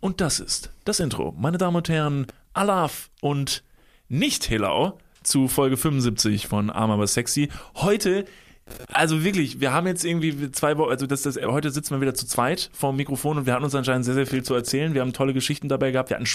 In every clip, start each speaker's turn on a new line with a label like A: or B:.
A: Und das ist das Intro. Meine Damen und Herren, Alaf und nicht Helau zu Folge 75 von Arm aber sexy. Heute also wirklich, wir haben jetzt irgendwie zwei Wochen, also das, das, heute sitzen wir wieder zu zweit vor dem Mikrofon und wir hatten uns anscheinend sehr, sehr viel zu erzählen. Wir haben tolle Geschichten dabei gehabt, wir hatten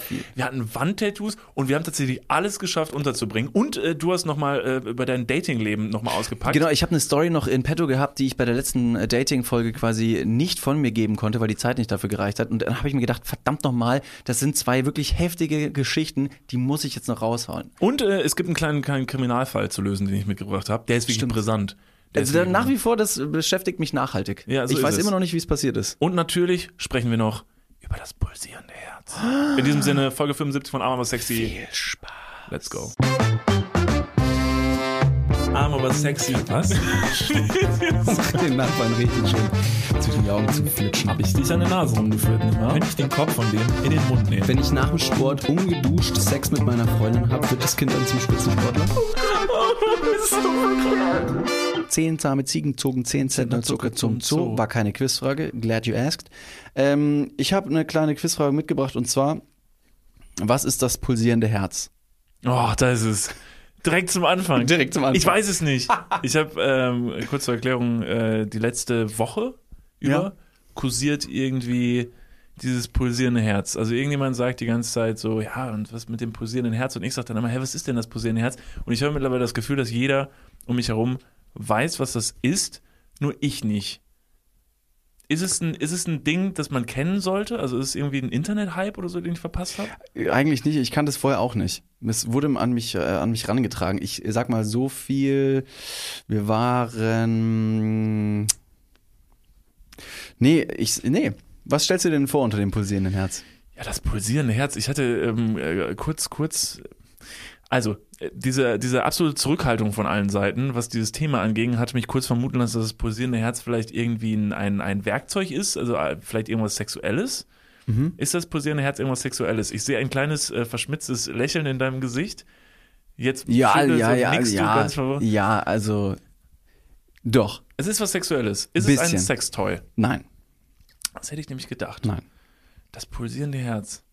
B: viel.
A: wir hatten Wandtattoos und wir haben tatsächlich alles geschafft unterzubringen. Und äh, du hast nochmal äh, über dein Datingleben nochmal ausgepackt.
B: Genau, ich habe eine Story noch in petto gehabt, die ich bei der letzten äh, Dating-Folge quasi nicht von mir geben konnte, weil die Zeit nicht dafür gereicht hat. Und dann habe ich mir gedacht, verdammt nochmal, das sind zwei wirklich heftige Geschichten, die muss ich jetzt noch raushauen.
A: Und äh, es gibt einen kleinen, kleinen Kriminalfall zu lösen, den ich mitgebracht habe. Der ist wirklich
B: Stimmt.
A: brisant. Der
B: Also
A: ist
B: nach wie vor, das beschäftigt mich nachhaltig.
A: Ja, so
B: ich
A: ist
B: weiß
A: es.
B: immer noch nicht, wie es passiert ist.
A: Und natürlich sprechen wir noch über das pulsierende Herz. In diesem Sinne, Folge 75 von Arm aber sexy.
B: Viel Spaß.
A: Let's go. Arm aber sexy. Was?
B: Den Nachbarn richtig schön zwischen die Augen zu flitschen.
A: Hab ich dich an der Nase rumgeführt, nicht wahr? Könnte ich den Kopf von dem in den Mund nehmen?
B: Wenn ich nach dem Sport ungeduscht Sex mit meiner Freundin habe, wird das Kind dann zum Spitzensportler. Zehn zahme Ziegen zogen 10 Zentner Zucker zum Zoo. War keine Quizfrage. Glad you asked. Ähm, ich habe eine kleine Quizfrage mitgebracht und zwar: Was ist das pulsierende Herz?
A: Oh, da ist es. Direkt zum Anfang.
B: Direkt zum Anfang.
A: Ich weiß es nicht. Ich habe, ähm, kurz zur Erklärung, äh, die letzte Woche über
B: Ja.
A: kursiert irgendwie dieses pulsierende Herz. Also irgendjemand sagt die ganze Zeit so, ja, und was mit dem pulsierenden Herz? Und ich sage dann immer, hä, was ist denn das pulsierende Herz? Und ich habe mittlerweile das Gefühl, dass jeder um mich herum weiß, was das ist, nur ich nicht. Ist es ein, ist es ein Ding, das man kennen sollte? Also ist es irgendwie ein Internet-Hype oder so, den ich verpasst habe?
B: Eigentlich nicht. Ich kannte es vorher auch nicht. Es wurde an mich, äh, an mich rangetragen. Ich sag mal so viel. Wir waren. Nee, ich. Nee. Was stellst du dir denn vor unter dem pulsierenden Herz?
A: Ja, das pulsierende Herz. Ich hatte ähm, äh, kurz, kurz, also äh, diese, diese absolute Zurückhaltung von allen Seiten, was dieses Thema anging, hat mich kurz vermuten lassen, dass das pulsierende Herz vielleicht irgendwie ein, ein, Werkzeug ist, also äh, vielleicht irgendwas Sexuelles.
B: Mhm.
A: Ist das pulsierende Herz irgendwas Sexuelles? Ich sehe ein kleines äh, verschmitztes Lächeln in deinem Gesicht. Jetzt
B: Ja,
A: schüttelst
B: ja, ja, ja.
A: ganz verwirrt.
B: Ja, also. Doch.
A: Es ist was Sexuelles. Ist es ein
B: Bisschen.
A: Sextoy?
B: Nein.
A: Das hätte ich nämlich gedacht.
B: Nein.
A: Das pulsierende Herz.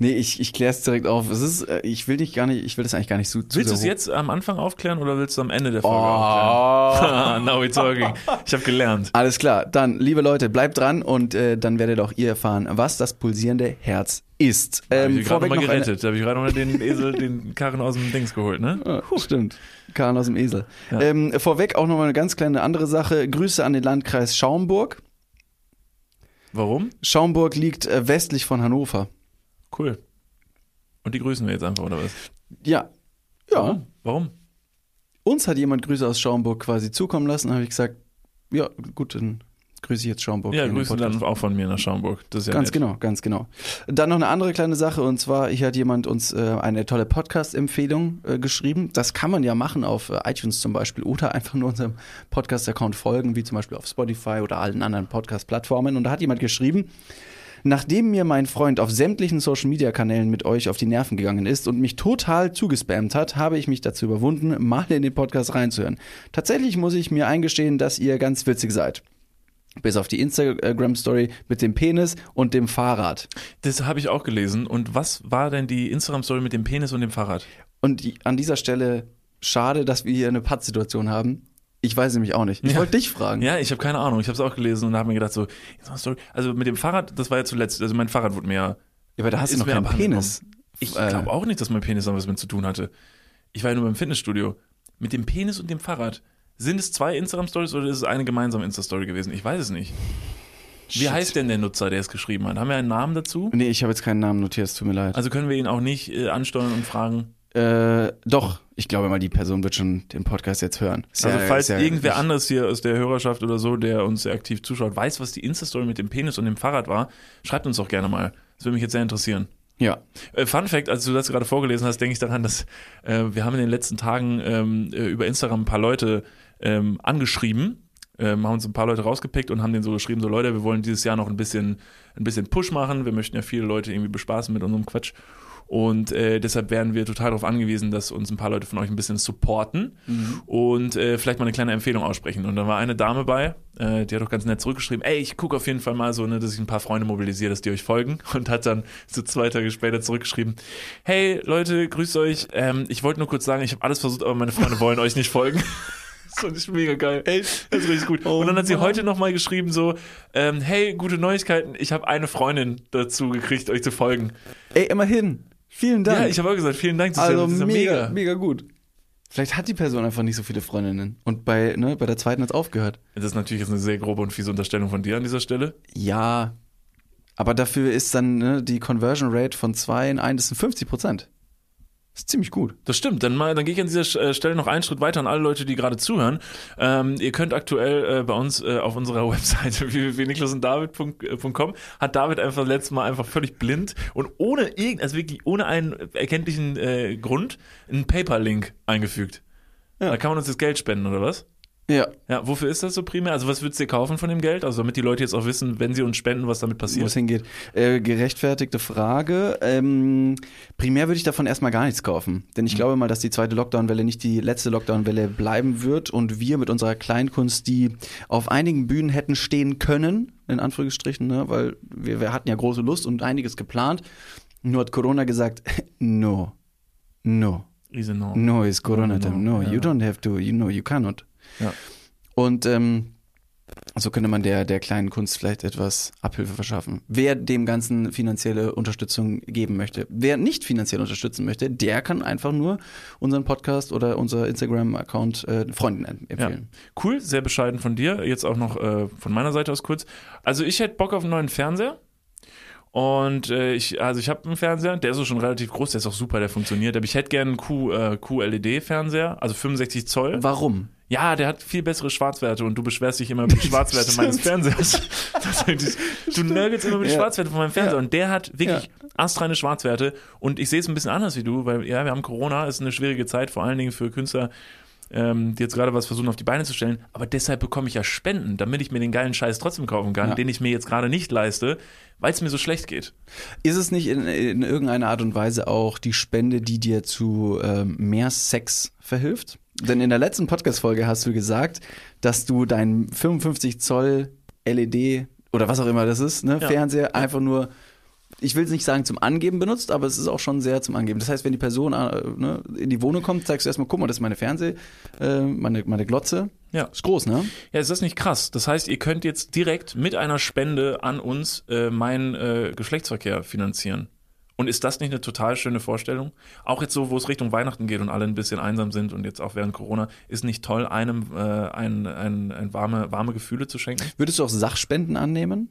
B: Nee, ich, ich klär's direkt auf. Es ist, äh, ich will dich gar nicht, ich will das eigentlich gar nicht zu
A: Willst du es jetzt am Anfang aufklären oder willst du am Ende der Folge
B: Oh.
A: aufklären? Now we're talking. Ich habe gelernt.
B: Alles klar, dann, liebe Leute, bleibt dran und äh, dann werdet auch ihr erfahren, was das pulsierende Herz ist.
A: Ähm,
B: Ähm,
A: ich gerade
B: vorweg
A: noch mal
B: noch eine,
A: gerettet. Da habe ich gerade noch mal den Esel, den Karren aus dem Dings geholt, ne?
B: Ah, stimmt. Karren aus dem Esel.
A: Ja.
B: Ähm, vorweg auch noch mal eine ganz kleine andere Sache. Grüße an den Landkreis Schaumburg.
A: Warum?
B: Schaumburg liegt äh, westlich von Hannover.
A: Cool. Und die grüßen wir jetzt einfach, oder was?
B: Ja. Ja.
A: Warum? Warum?
B: Uns hat jemand Grüße aus Schaumburg quasi zukommen lassen. Da habe ich gesagt, ja, gut, dann grüße ich jetzt Schaumburg.
A: Ja,
B: Podcast.
A: dann auch von mir nach Schaumburg. Das ist ja
B: Ganz
A: nett.
B: genau, ganz genau. Dann noch eine andere kleine Sache und zwar, hier hat jemand uns äh, eine tolle Podcast-Empfehlung äh, geschrieben. Das kann man ja machen auf äh, iTunes zum Beispiel oder einfach nur unserem Podcast-Account folgen, wie zum Beispiel auf Spotify oder allen anderen Podcast-Plattformen. Und da hat jemand geschrieben, Nachdem mir mein Freund auf sämtlichen Social-Media-Kanälen mit euch auf die Nerven gegangen ist und mich total zugespammt hat, habe ich mich dazu überwunden, mal in den Podcast reinzuhören. Tatsächlich muss ich mir eingestehen, dass ihr ganz witzig seid. Bis auf die Instagram-Story mit dem Penis und dem Fahrrad.
A: Das habe ich auch gelesen. Und was war denn die Instagram-Story mit dem Penis und dem Fahrrad?
B: Und die, an dieser Stelle schade, dass wir hier eine Pattsituation haben. Ich weiß nämlich auch nicht. Ich
A: Ja.
B: wollte dich fragen.
A: Ja, ich habe keine Ahnung. Ich habe es auch gelesen und habe mir gedacht so, also mit dem Fahrrad, das war ja zuletzt, also mein Fahrrad wurde mir ja
B: Ja, aber da hast du noch keinen. Penis.
A: Ich
B: Äh,
A: glaube auch nicht, dass mein Penis da was mit zu tun hatte. Ich war ja nur beim Fitnessstudio. Mit dem Penis und dem Fahrrad. Sind es zwei Instagram-Stories oder ist es eine gemeinsame Insta-Story gewesen? Ich weiß es nicht. Wie
B: Shit.
A: heißt denn der Nutzer, der es geschrieben hat? Haben wir einen Namen dazu?
B: Nee, ich habe jetzt keinen Namen notiert, es tut mir leid.
A: Also können wir ihn auch nicht äh, ansteuern und fragen.
B: Äh, doch, ich glaube mal, die Person wird schon den Podcast jetzt hören. Ist
A: Also
B: ja-
A: falls
B: ja
A: irgendwer
B: nicht-
A: anderes hier aus der Hörerschaft oder so, der uns sehr aktiv zuschaut, weiß, was die Insta-Story mit dem Penis und dem Fahrrad war, schreibt uns doch gerne mal. Das würde mich jetzt sehr interessieren.
B: Ja,
A: Äh, Fun Fact, als du das gerade vorgelesen hast, denke ich daran, dass äh, wir haben in den letzten Tagen ähm, äh, über Instagram ein paar Leute ähm, angeschrieben, ähm, haben uns ein paar Leute rausgepickt und haben denen so geschrieben, so Leute, wir wollen dieses Jahr noch ein bisschen, ein bisschen Push machen, wir möchten ja viele Leute irgendwie bespaßen mit unserem Quatsch. Und äh, deshalb wären wir total darauf angewiesen, dass uns ein paar Leute von euch ein bisschen supporten und äh, vielleicht mal eine kleine Empfehlung aussprechen. Und da war eine Dame bei, äh, die hat auch ganz nett zurückgeschrieben, ey, ich gucke auf jeden Fall mal so, ne, dass ich ein paar Freunde mobilisiere, dass die euch folgen. Und hat dann so zwei Tage später zurückgeschrieben, hey Leute, grüßt euch. Ähm, ich wollte nur kurz sagen, ich habe alles versucht, aber meine Freunde wollen euch nicht folgen. Das fand ich mega geil. Ey, das ist richtig gut. und dann hat sie heute nochmal geschrieben so, ähm, hey, gute Neuigkeiten, ich habe eine Freundin dazu gekriegt, euch zu folgen.
B: Ey, immerhin. Vielen Dank.
A: Ja, ich habe auch gesagt, vielen Dank, das ist
B: also
A: ja, das ist
B: mega,
A: mega.
B: mega gut. Vielleicht hat die Person einfach nicht so viele Freundinnen. Und bei, ne, bei der zweiten hat es aufgehört.
A: Das ist natürlich jetzt eine sehr grobe und fiese Unterstellung von dir an dieser Stelle.
B: Ja. Aber dafür ist dann ne, die Conversion Rate von 2 in 1 sind 50 Prozent. Ist ziemlich gut.
A: Das stimmt. Dann, mal, dann gehe ich an dieser äh, Stelle noch einen Schritt weiter an alle Leute, die gerade zuhören. Ähm, ihr könnt aktuell äh, bei uns äh, auf unserer Webseite www.niklasunddavid.com hat David einfach letztes Mal einfach völlig blind und ohne irgend, also wirklich ohne einen erkenntlichen äh, Grund einen PayPal-Link eingefügt.
B: Ja.
A: Da kann man uns jetzt Geld spenden, oder was?
B: Ja.
A: Ja, wofür ist das so primär? Also was würdest du dir kaufen von dem Geld? Also damit die Leute jetzt auch wissen, wenn sie uns spenden, was damit
B: Wo es
A: passiert.
B: hingeht. Äh, gerechtfertigte Frage. Ähm, primär würde ich davon erstmal gar nichts kaufen. Denn ich glaube mal, dass die zweite Lockdown-Welle nicht die letzte Lockdown-Welle bleiben wird und wir mit unserer Kleinkunst, die auf einigen Bühnen hätten stehen können, in Anführungsstrichen, ne, weil wir, wir hatten ja große Lust und einiges geplant. Nur hat Corona gesagt, no, no,
A: Riese no.
B: no is Corona
A: No,
B: time,
A: no,
B: no,
A: ja.
B: you don't have to, you know, you cannot.
A: Ja.
B: Und ähm, so könnte man der, der kleinen Kunst vielleicht etwas Abhilfe verschaffen. Wer dem Ganzen finanzielle Unterstützung geben möchte. Wer nicht finanziell unterstützen möchte, der kann einfach nur unseren Podcast oder unser Instagram-Account äh, Freunden em- empfehlen.
A: Cool, sehr bescheiden von dir. Jetzt auch noch äh, von meiner Seite aus kurz. Also ich hätte Bock auf einen neuen Fernseher. Und äh, ich, also ich habe einen Fernseher, der ist auch schon relativ groß, der ist auch super, der funktioniert. Aber ich hätte gerne einen Q, äh, QLED-Fernseher, also 65 Zoll.
B: Warum?
A: Ja, der hat viel bessere Schwarzwerte und du beschwerst dich immer über die Schwarzwerte meines Fernsehers. Du nörgelst immer über die
B: Ja.
A: Schwarzwerte von meinem Fernseher
B: Ja.
A: und der hat wirklich astreine Schwarzwerte und ich sehe es ein bisschen anders wie du, weil ja, wir haben Corona, ist eine schwierige Zeit, vor allen Dingen für Künstler, ähm, die jetzt gerade was versuchen auf die Beine zu stellen, aber deshalb bekomme ich ja Spenden, damit ich mir den geilen Scheiß trotzdem kaufen kann,
B: Ja.
A: den ich mir jetzt gerade nicht leiste, weil es mir so schlecht geht.
B: Ist es nicht in, in irgendeiner Art und Weise auch die Spende, die dir zu ähm, mehr Sex verhilft? Denn in der letzten Podcast-Folge hast du gesagt, dass du deinen 55 Zoll LED oder was auch immer das ist, ne,
A: Ja.
B: Fernseher einfach nur, ich will es nicht sagen zum Angeben benutzt, aber es ist auch schon sehr zum Angeben. Das heißt, wenn die Person äh, ne, in die Wohnung kommt, zeigst du erstmal, guck mal, das ist meine Fernseh, äh, meine, meine Glotze.
A: Ja.
B: Ist groß, ne?
A: Ja, ist das nicht krass? Das heißt, ihr könnt jetzt direkt mit einer Spende an uns äh, meinen äh, Geschlechtsverkehr finanzieren. Und ist das nicht eine total schöne Vorstellung? Auch jetzt so, wo es Richtung Weihnachten geht und alle ein bisschen einsam sind und jetzt auch während Corona, ist nicht toll, einem äh, ein, ein, ein warme, warme Gefühle zu schenken?
B: Würdest du auch Sachspenden annehmen?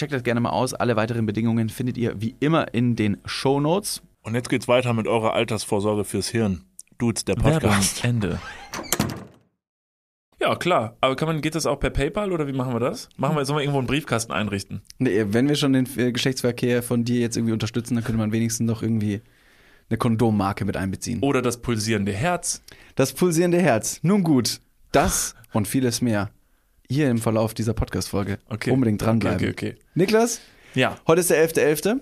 B: Checkt das gerne mal aus. Alle weiteren Bedingungen findet ihr wie immer in den Show Notes.
A: Und jetzt geht's weiter mit eurer Altersvorsorge fürs Hirn. Dudes, der Podcast. Ende. Ja, klar. Aber kann man, geht das auch per PayPal oder wie machen wir das? Machen wir, sollen wir irgendwo einen Briefkasten einrichten?
B: Nee, wenn wir schon den äh, Geschlechtsverkehr von dir jetzt irgendwie unterstützen, dann könnte man wenigstens noch irgendwie eine Kondommarke mit einbeziehen.
A: Oder das pulsierende Herz?
B: Das pulsierende Herz. Nun gut, das und vieles mehr hier im Verlauf dieser Podcast-Folge.
A: Okay.
B: Unbedingt dranbleiben.
A: Okay, okay.
B: Niklas,
A: Ja.
B: heute ist der 11.11.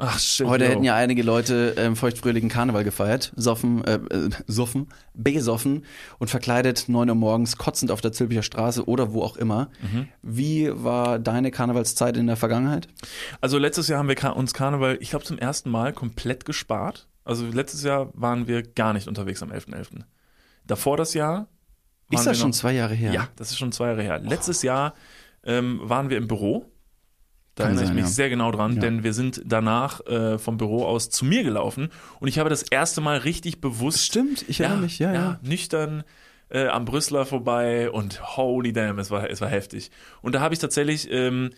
A: Ach, shit.
B: Heute
A: yo.
B: hätten ja einige Leute ähm, feuchtfröhlichen Karneval gefeiert, soffen, äh, äh, soffen, besoffen und verkleidet 9 Uhr morgens, kotzend auf der Zülpicher Straße oder wo auch immer.
A: Mhm.
B: Wie war deine Karnevalszeit in der Vergangenheit?
A: Also letztes Jahr haben wir uns Karneval, ich glaube, zum ersten Mal komplett gespart. Also letztes Jahr waren wir gar nicht unterwegs am 11.11. Davor das Jahr.
B: Ist das schon
A: noch-
B: zwei Jahre her?
A: Ja, das ist schon zwei Jahre her. Letztes Jahr ähm, waren wir im Büro. Da
B: Kann
A: erinnere ich mich
B: ja.
A: sehr genau dran,
B: Ja.
A: denn wir sind danach äh, vom Büro aus zu mir gelaufen und ich habe das erste Mal richtig bewusst.
B: Stimmt, ich erinnere mich, ja, ja.
A: nüchtern äh, am Brüsseler vorbei und holy damn, es war, es war heftig. Und da habe ich tatsächlich, ähm,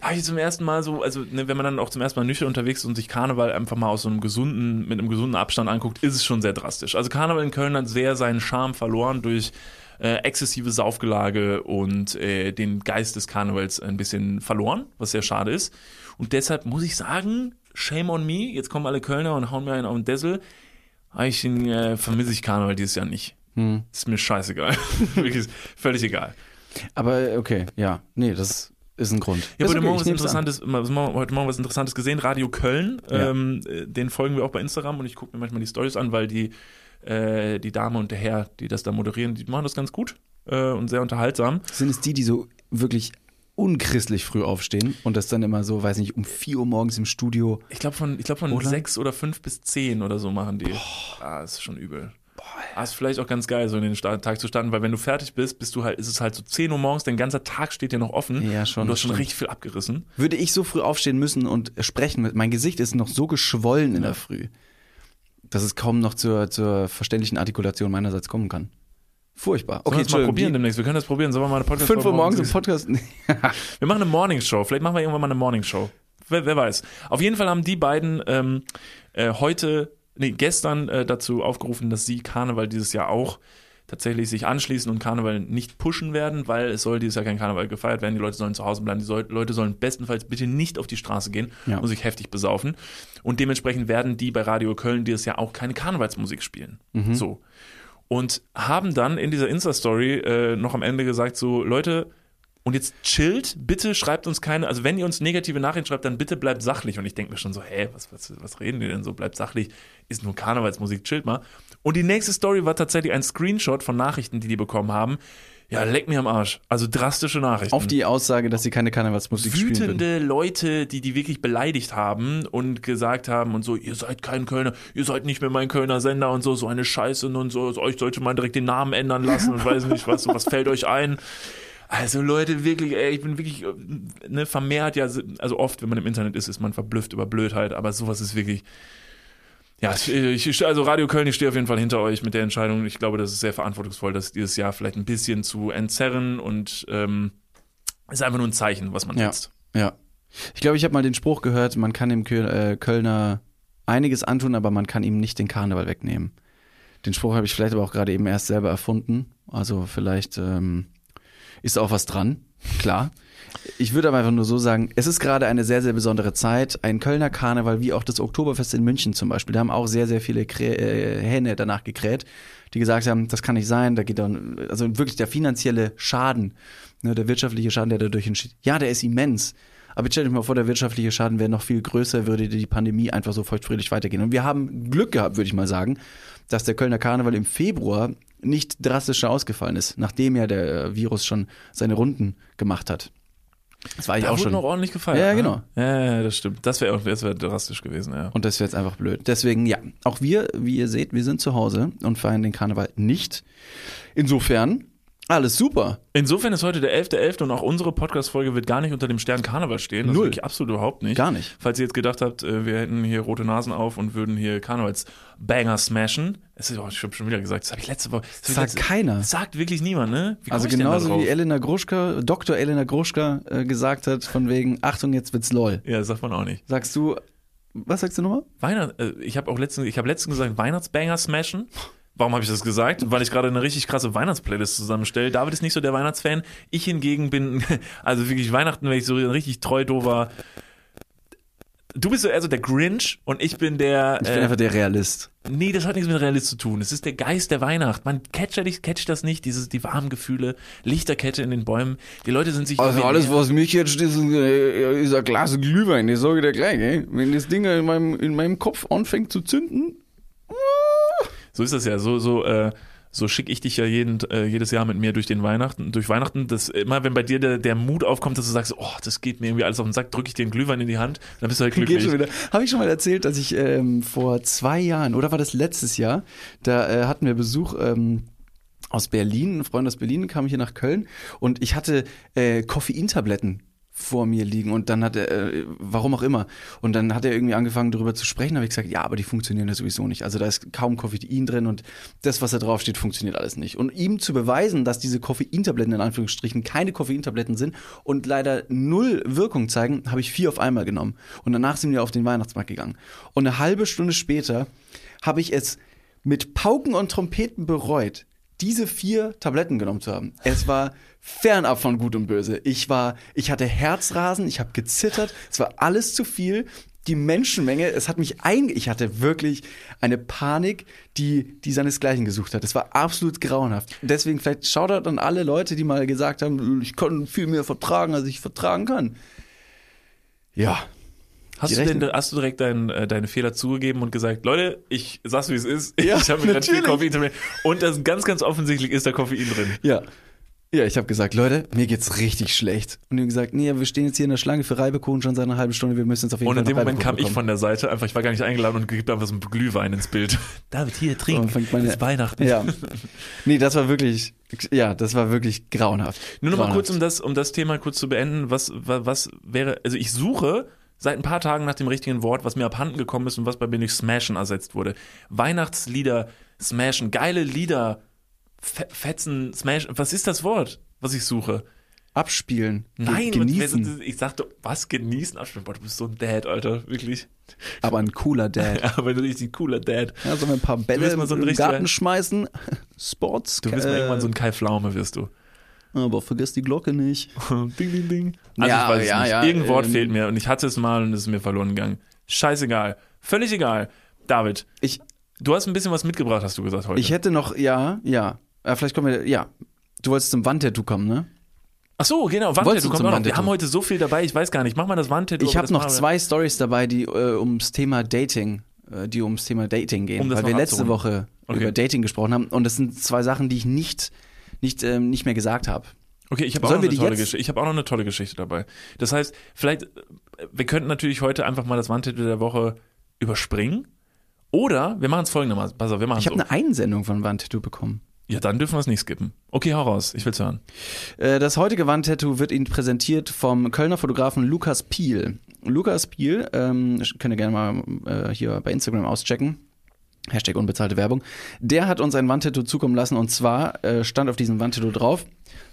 A: da habe ich zum ersten Mal so, also ne, wenn man dann auch zum ersten Mal nüchtern unterwegs ist und sich Karneval einfach mal aus so einem gesunden, mit einem gesunden Abstand anguckt, ist es schon sehr drastisch. Also Karneval in Köln hat sehr seinen Charme verloren durch äh, exzessive Saufgelage und äh, den Geist des Karnevals ein bisschen verloren, was sehr schade ist. Und deshalb muss ich sagen, shame on me, jetzt kommen alle Kölner und hauen mir einen auf den Dessel. Ich äh, vermisse ich Karneval dieses Jahr nicht.
B: Hm.
A: Ist mir scheißegal. Wirklich völlig egal.
B: Aber okay, ja, nee, das ist ein Grund.
A: Ich habe
B: Ist
A: heute,
B: okay,
A: Morgen was. Interessantes, heute Morgen was Interessantes gesehen. Radio Köln,
B: Ja.
A: ähm, äh, den folgen wir auch bei Instagram und ich gucke mir manchmal die Stories an, weil die, äh, die Dame und der Herr, die das da moderieren, die machen das ganz gut äh, und sehr unterhaltsam.
B: Sind es die, die so wirklich unchristlich früh aufstehen und das dann immer so, weiß nicht, um 4 Uhr morgens im Studio.
A: Ich glaube von, ich glaub von
B: Oder?
A: sechs oder fünf bis zehn oder so machen die. Ah, ist schon übel. Ah, ist vielleicht auch ganz geil, so in den Tag zu starten, weil wenn du fertig bist, bist du halt, ist es halt so 10 Uhr morgens, dein ganzer Tag steht dir noch offen
B: Ja, schon,
A: und du hast schon
B: stimmt.
A: richtig viel abgerissen.
B: Würde ich so früh aufstehen müssen und sprechen, mein Gesicht ist noch so geschwollen in der Früh, dass es kaum noch zur, zur verständlichen Artikulation meinerseits kommen kann. Furchtbar.
A: Okay, Sollen wir das mal probieren demnächst? Wir können das probieren. Sollen wir mal eine Podcast
B: 5 Uhr morgens im Podcast.
A: Wir machen eine Morningshow. Vielleicht machen wir irgendwann mal eine Morningshow. Wer, wer weiß. Auf jeden Fall haben die beiden ähm, äh, heute, nee, gestern äh, dazu aufgerufen, dass sie Karneval dieses Jahr auch tatsächlich sich anschließen und Karneval nicht pushen werden, weil es soll dieses Jahr kein Karneval gefeiert werden. Die Leute sollen zu Hause bleiben. Die soll, Leute sollen bestenfalls bitte nicht auf die Straße gehen
B: Ja.
A: und sich heftig besaufen. Und dementsprechend werden die bei Radio Köln dieses Jahr auch keine Karnevalsmusik spielen. So. Und haben dann in dieser Insta-Story äh, noch am Ende gesagt, so, Leute, und jetzt chillt, bitte schreibt uns keine, also wenn ihr uns negative Nachrichten schreibt, dann bitte bleibt sachlich. Und ich denke mir schon so, hä, was, was, was reden die denn so? Bleibt sachlich, ist nur Karnevalsmusik, chillt mal. Und die nächste Story war tatsächlich ein Screenshot von Nachrichten, die die bekommen haben. Ja, leck mir am Arsch. Also drastische Nachrichten.
B: Auf die Aussage, dass sie keine Karnevalsmusik spielen würden.
A: wütende Leute, die die wirklich beleidigt haben und gesagt haben und so, ihr seid kein Kölner, ihr seid nicht mehr mein Kölner Sender und so, so eine Scheiße und so, euch sollte man direkt den Namen ändern lassen und weiß nicht was, was fällt euch ein. Also Leute, wirklich, ey, ich bin wirklich, ne, vermehrt ja, also oft, wenn man im Internet ist, ist man verblüfft über Blödheit, aber sowas ist wirklich, Ja, ich, also Radio Köln, ich stehe auf jeden Fall hinter euch mit der Entscheidung. Ich glaube, das ist sehr verantwortungsvoll, das dieses Jahr vielleicht ein bisschen zu entzerren und ähm, ist einfach nur ein Zeichen, was man
B: Ja.
A: setzt.
B: Ja. Ich glaube, ich habe mal den Spruch gehört, man kann dem äh, Kölner einiges antun, aber man kann ihm nicht den Karneval wegnehmen. Den Spruch habe ich vielleicht aber auch gerade eben erst selber erfunden. Also vielleicht ähm, ist auch was dran, klar. Ich würde aber einfach nur so sagen, es ist gerade eine sehr, sehr besondere Zeit. Ein Kölner Karneval, wie auch das Oktoberfest in München zum Beispiel, da haben auch sehr, sehr viele Krä äh, Hähne danach gekräht, die gesagt haben, das kann nicht sein, da geht dann, also wirklich der finanzielle Schaden, ne, der wirtschaftliche Schaden, der dadurch entsteht, ja, der ist immens. Aber stell dich mal vor, der wirtschaftliche Schaden wäre noch viel größer, würde die Pandemie einfach so feuchtfröhlich weitergehen. Und wir haben Glück gehabt, würde ich mal sagen, dass der Kölner Karneval im Februar nicht drastischer ausgefallen ist, nachdem ja der äh, Virus schon seine Runden gemacht hat. Das war ich
A: Da
B: auch
A: wurde
B: schon.
A: noch ordentlich gefeiert.
B: Ja,
A: ne?
B: genau.
A: Ja, ja, das stimmt. Das wäre das wär drastisch gewesen, ja.
B: Und das wäre jetzt einfach blöd. Deswegen, ja, auch wir, wie ihr seht, wir sind zu Hause und feiern den Karneval nicht. Insofern, alles super.
A: Insofern ist heute der 11.11. und auch unsere Podcast-Folge wird gar nicht unter dem Stern Karneval stehen. Das
B: Null.
A: wirklich absolut überhaupt nicht.
B: Gar nicht.
A: Falls ihr jetzt gedacht habt, äh, wir hätten hier rote Nasen auf und würden hier Karnevals-Banger smashen. Es ist, oh, ich habe schon wieder gesagt, das habe ich letzte Woche. Das, ich
B: Sagt
A: letzte,
B: keiner.
A: das sagt wirklich niemand, ne?
B: Also
A: ich
B: genauso wie Elena Gruschka, Dr. Elena Gruschka äh, gesagt hat, von wegen, Achtung, jetzt wird's lol.
A: Ja, das sagt man auch nicht.
B: Sagst du, was sagst du nochmal?
A: Weihnacht, äh, ich habe auch letztens, ich habe letztens gesagt, Weihnachtsbanger smashen. Warum habe ich das gesagt? Weil ich gerade eine richtig krasse Weihnachtsplaylist zusammenstelle. David ist nicht so der Weihnachtsfan. Ich hingegen bin, also wirklich Weihnachten, wenn ich so ein richtig treu doofer. Du bist so eher so der Grinch und ich bin der.
B: Ich bin einfach der Realist.
A: Nee, das hat nichts mit Realist zu tun. Es ist der Geist der Weihnacht. Man catcht, catcht das nicht, dieses, die warmen Gefühle, Lichterkette in den Bäumen. Die Leute sind sich.
B: Also alles, was mich jetzt ist, äh, ist ein Glas Glühwein, ich sage dir gleich, ey. Wenn das Ding in meinem, in meinem Kopf anfängt zu zünden,
A: So ist das ja. So, so, äh, so schicke ich dich ja jeden, äh, jedes Jahr mit mir durch den Weihnachten, durch Weihnachten. Das, immer wenn bei dir der, der Mut aufkommt, dass du sagst, oh, das geht mir irgendwie alles auf den Sack, drücke ich dir einen Glühwein in die Hand, dann bist du halt glücklich.
B: Habe ich schon mal erzählt, dass ich ähm, vor zwei Jahren, oder war das letztes Jahr, da äh, hatten wir Besuch ähm, aus Berlin, ein Freund aus Berlin kam hier nach Köln und ich hatte äh, Koffeintabletten vor mir liegen und dann hat er, äh, warum auch immer, und dann hat er irgendwie angefangen darüber zu sprechen, habe ich gesagt, ja, aber die funktionieren ja sowieso nicht. Also da ist kaum Koffein drin und das, was da drauf steht, funktioniert alles nicht. Und ihm zu beweisen, dass diese Koffeintabletten in Anführungsstrichen keine Koffeintabletten sind und leider null Wirkung zeigen, habe ich vier auf einmal genommen. Und danach sind wir auf den Weihnachtsmarkt gegangen. Und eine halbe Stunde später habe ich es mit Pauken und Trompeten bereut, diese vier Tabletten genommen zu haben. Es war fernab von Gut und Böse. Ich war, ich hatte Herzrasen, ich habe gezittert, es war alles zu viel. Die Menschenmenge, es hat mich ein, ich hatte wirklich eine Panik, die, die seinesgleichen gesucht hat. Es war absolut grauenhaft. Deswegen vielleicht Shoutout an alle Leute, die mal gesagt haben, ich kann viel mehr vertragen, als ich vertragen kann. Ja,
A: Hast du denn, hast du direkt dein, äh, deine Fehler zugegeben und gesagt, Leute, ich sag's wie es ist,
B: Ja,
A: ich habe mir ganz viel
B: natürlich.
A: Koffein drin. Und das ganz, ganz offensichtlich ist da Koffein drin.
B: Ja. Ja, ich habe gesagt, Leute, mir geht's richtig schlecht. Und die haben gesagt, nee, wir stehen jetzt hier in der Schlange für Reibekuchen schon seit einer halben Stunde, wir müssen jetzt auf jeden
A: Und
B: Fall
A: in dem Moment kam
B: Reibekuchen
A: ich von der Seite, einfach, ich war gar nicht eingeladen und gibt einfach so ein Glühwein ins Bild. David, hier, trink.
B: Und fängt meine-
A: es ist Weihnachten.
B: Ja. Nee, das war wirklich, ja, das war wirklich grauenhaft.
A: Nur noch mal
B: Grauenhaft.
A: kurz, um das, um das Thema kurz zu beenden. Was, was, was wäre, also ich suche seit ein paar Tagen nach dem richtigen Wort, was mir abhanden gekommen ist und was bei mir durch Smashen ersetzt wurde. Weihnachtslieder smashen, geile Lieder, fetzen, smashen. Was ist das Wort, was ich suche?
B: Abspielen.
A: Nein,
B: genießen.
A: ich sagte, was genießen? Abspielen. Boah, du bist so ein Dad, Alter, wirklich.
B: Aber ein cooler Dad.
A: Aber du bist ein cooler Dad.
B: Ja, sollen wir ein paar Bälle
A: wirst mal so
B: im Garten schmeißen? Sports.
A: Du bist mal
B: äh,
A: irgendwann so ein Kai Pflaume, wirst du.
B: Aber vergiss die Glocke nicht.
A: ding, ding, ding. Also
B: Ja,
A: ich weiß es
B: ja,
A: nicht.
B: ja,
A: Irgendein Wort
B: ähm,
A: fehlt mir und ich hatte es mal und es ist mir verloren gegangen. Scheißegal. Völlig egal. David,
B: Ich,
A: du hast ein bisschen was mitgebracht, hast du gesagt heute.
B: ich hätte noch, ja, ja. Ja vielleicht kommen wir, ja. Du wolltest zum Wandtattoo kommen, ne?
A: Ach so, genau, Wandtattoo kommt auch noch. Wir haben heute so viel dabei, ich weiß gar nicht. Mach mal das Wandtattoo.
B: Ich habe noch zwei Stories dabei, die äh, ums Thema Dating, äh, die ums Thema Dating gehen,
A: Um
B: weil wir letzte. Woche
A: Okay.
B: über Dating gesprochen haben und das sind zwei Sachen, die ich nicht nicht ähm, nicht mehr gesagt habe.
A: Okay, ich habe auch, noch eine tolle Geschichte. Ich habe auch noch eine tolle Geschichte dabei. Das heißt, vielleicht, äh, wir könnten natürlich heute einfach mal das Wandtattoo der Woche überspringen. Oder wir machen es folgendermaßen. Pass auf, wir machen
B: Ich habe eine Einsendung von Wandtattoo bekommen.
A: Ja, dann dürfen wir es nicht skippen. Okay, hau raus. Ich will's hören.
B: Äh, Das heutige Wandtattoo wird Ihnen präsentiert vom Kölner Fotografen Lukas Piel. Lukas Piel, ähm, könnt ihr gerne mal äh, hier bei Instagram auschecken. Hashtag unbezahlte Werbung. Der hat uns ein Wandtattoo zukommen lassen und zwar äh, stand auf diesem Wandtattoo drauf: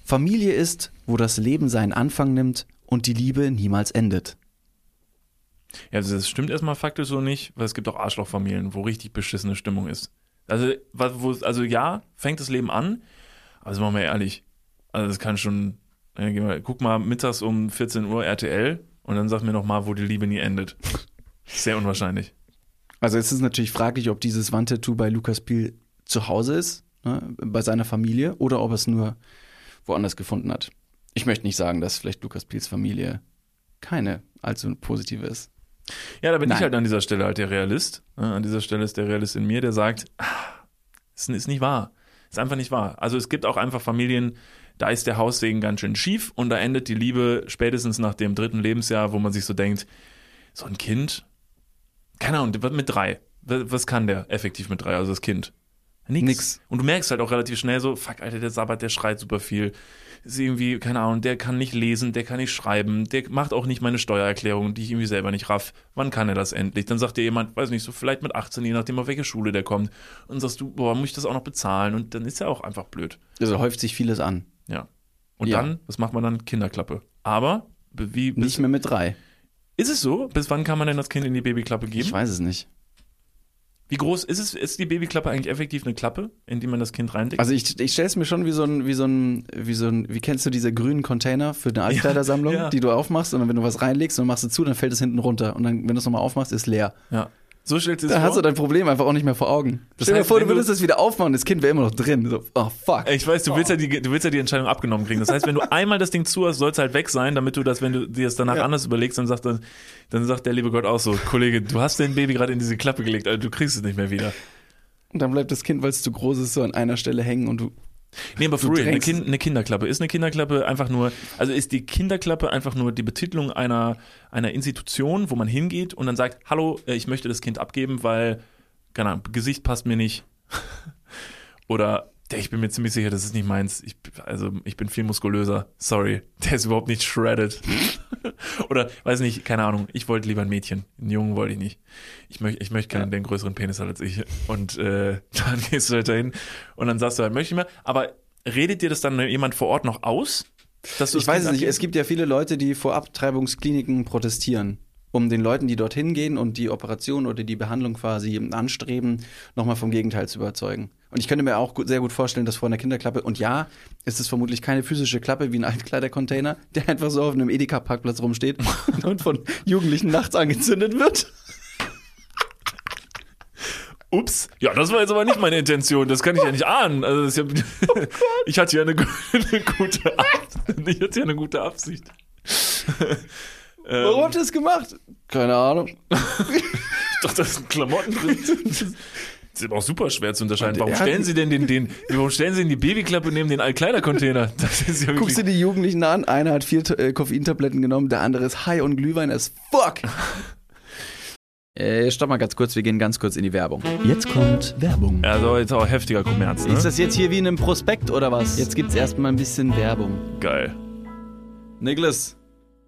B: Familie ist, wo das Leben seinen Anfang nimmt und die Liebe niemals endet.
A: Ja, das stimmt erstmal faktisch so nicht, weil es gibt auch Arschlochfamilien, wo richtig beschissene Stimmung ist. Also, wo, also ja, fängt das Leben an, aber sind wir mal ehrlich, also das kann schon, äh, guck mal mittags um 14 Uhr RTL und dann sag mir noch mal, wo die Liebe nie endet. Sehr unwahrscheinlich.
B: Also es ist natürlich fraglich, ob dieses Wandtattoo bei Lukas Piel zu Hause ist, ne, bei seiner Familie, oder ob es nur woanders gefunden hat. Ich möchte nicht sagen, dass vielleicht Lukas Piels Familie keine allzu positive ist.
A: Ja, da bin
B: Nein.
A: ich halt an dieser Stelle halt der Realist. Ja, an dieser Stelle ist der Realist in mir, der sagt, ah, ist, nicht wahr. Ist einfach nicht wahr. Also es gibt auch einfach Familien, da ist der Haussegen ganz schön schief und da endet die Liebe spätestens nach dem dritten Lebensjahr, wo man sich so denkt, so ein Kind, keine Ahnung, mit drei. Was kann der effektiv mit drei, also das Kind? Nix.
B: Nix.
A: Und du merkst halt auch relativ schnell so, fuck, Alter, der Sabbat, der schreit super viel. Ist irgendwie, keine Ahnung, der kann nicht lesen, der kann nicht schreiben, der macht auch nicht meine Steuererklärung, die ich irgendwie selber nicht raff. Wann kann er das endlich? Dann sagt dir jemand, weiß nicht, so vielleicht mit 18, je nachdem, auf welche Schule der kommt. Und sagst du, boah, muss ich das auch noch bezahlen? Und dann ist ja auch einfach blöd.
B: Also häuft sich vieles an.
A: Ja. Und
B: Ja.
A: dann, was macht man dann? Kinderklappe. Aber, wie, bis,
B: Nicht mehr mit drei.
A: ist es so? Bis wann kann man denn das Kind in die Babyklappe geben?
B: Ich weiß es nicht.
A: Wie groß ist es? Ist die Babyklappe eigentlich effektiv eine Klappe, in die man das Kind reindeckt?
B: Also ich, ich stelle es mir schon wie so ein, wie so ein, wie so ein, wie kennst du diese grünen Container für eine Altkleidersammlung,
A: ja.
B: die du aufmachst und dann, wenn du was reinlegst und machst es zu, dann fällt es hinten runter und dann, wenn du es nochmal aufmachst, ist leer.
A: ja. So stellt sich das
B: Dann
A: vor.
B: hast du dein Problem einfach auch nicht mehr vor Augen.
A: Das
B: Stell dir
A: heißt,
B: vor, du
A: wenn du-
B: würdest es wieder aufmachen, das Kind wäre immer noch drin. So, oh fuck.
A: Ich weiß, du willst, ja die, du willst ja die Entscheidung abgenommen kriegen. Das heißt, wenn du einmal das Ding zu hast, soll es halt weg sein, damit du das, wenn du dir das danach
B: Ja.
A: anders überlegst, dann sagt, dann, dann sagt der liebe Gott auch so, Kollege, du hast dein Baby gerade in diese Klappe gelegt, also du kriegst es nicht mehr wieder.
B: Und dann bleibt das Kind, weil es zu groß ist, so an einer Stelle hängen und du.
A: Nee, aber for real, eine, kind, eine Kinderklappe. Ist eine Kinderklappe einfach nur, also ist die Kinderklappe einfach nur die Betitelung einer, einer Institution, wo man hingeht und dann sagt, hallo, äh, ich möchte das Kind abgeben, weil, keine Ahnung, Gesicht passt mir nicht. Oder, der, ich bin mir ziemlich sicher, das ist nicht meins. Ich, also, ich bin viel muskulöser. Sorry. Der ist überhaupt nicht shredded. Oder, weiß nicht, keine Ahnung, ich wollte lieber ein Mädchen. Einen Jungen wollte ich nicht. Ich möchte ich möchte keinen, der einen größeren Penis hat als ich. Und äh, dann gehst du halt dahin und dann sagst du halt, möchte ich mehr. Aber redet dir das dann jemand vor Ort noch aus? Dass
B: Ich weiß es nicht. Es gibt ja viele Leute, die vor Abtreibungskliniken protestieren, um den Leuten, die dorthin gehen und die Operation oder die Behandlung quasi anstreben, nochmal vom Gegenteil zu überzeugen. Und ich könnte mir auch gut, sehr gut vorstellen, dass vor einer Kinderklappe, und ja, ist es vermutlich keine physische Klappe wie ein Altkleidercontainer, der einfach so auf einem Edeka-Parkplatz rumsteht und von Jugendlichen nachts angezündet wird.
A: Ups, ja, das war jetzt aber nicht meine Intention. Das kann ich ja nicht ahnen. Also das ist ja, ich hatte ja eine, eine gute Absicht. Ich hatte ja eine gute Absicht.
B: Warum
A: ähm,
B: habt ihr das gemacht? Keine Ahnung.
A: doch, da sind Klamotten drin. Das ist aber auch super schwer zu unterscheiden. Warum stellen Sie denn den, den, warum stellen Sie denn die Babyklappe neben den Altkleidercontainer? Das ist ja
B: Guckst dir die Jugendlichen an, einer hat vier äh, Koffeintabletten genommen, der andere ist high und Glühwein as fuck. Äh, stopp mal ganz kurz, wir gehen ganz kurz in die Werbung. Jetzt kommt Werbung.
A: Also jetzt auch heftiger Kommerz, ne?
B: Ist das jetzt hier wie in einem Prospekt oder was? Jetzt gibt's erstmal ein bisschen Werbung.
A: Geil.
B: Niklas,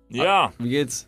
A: Ja,
B: wie geht's?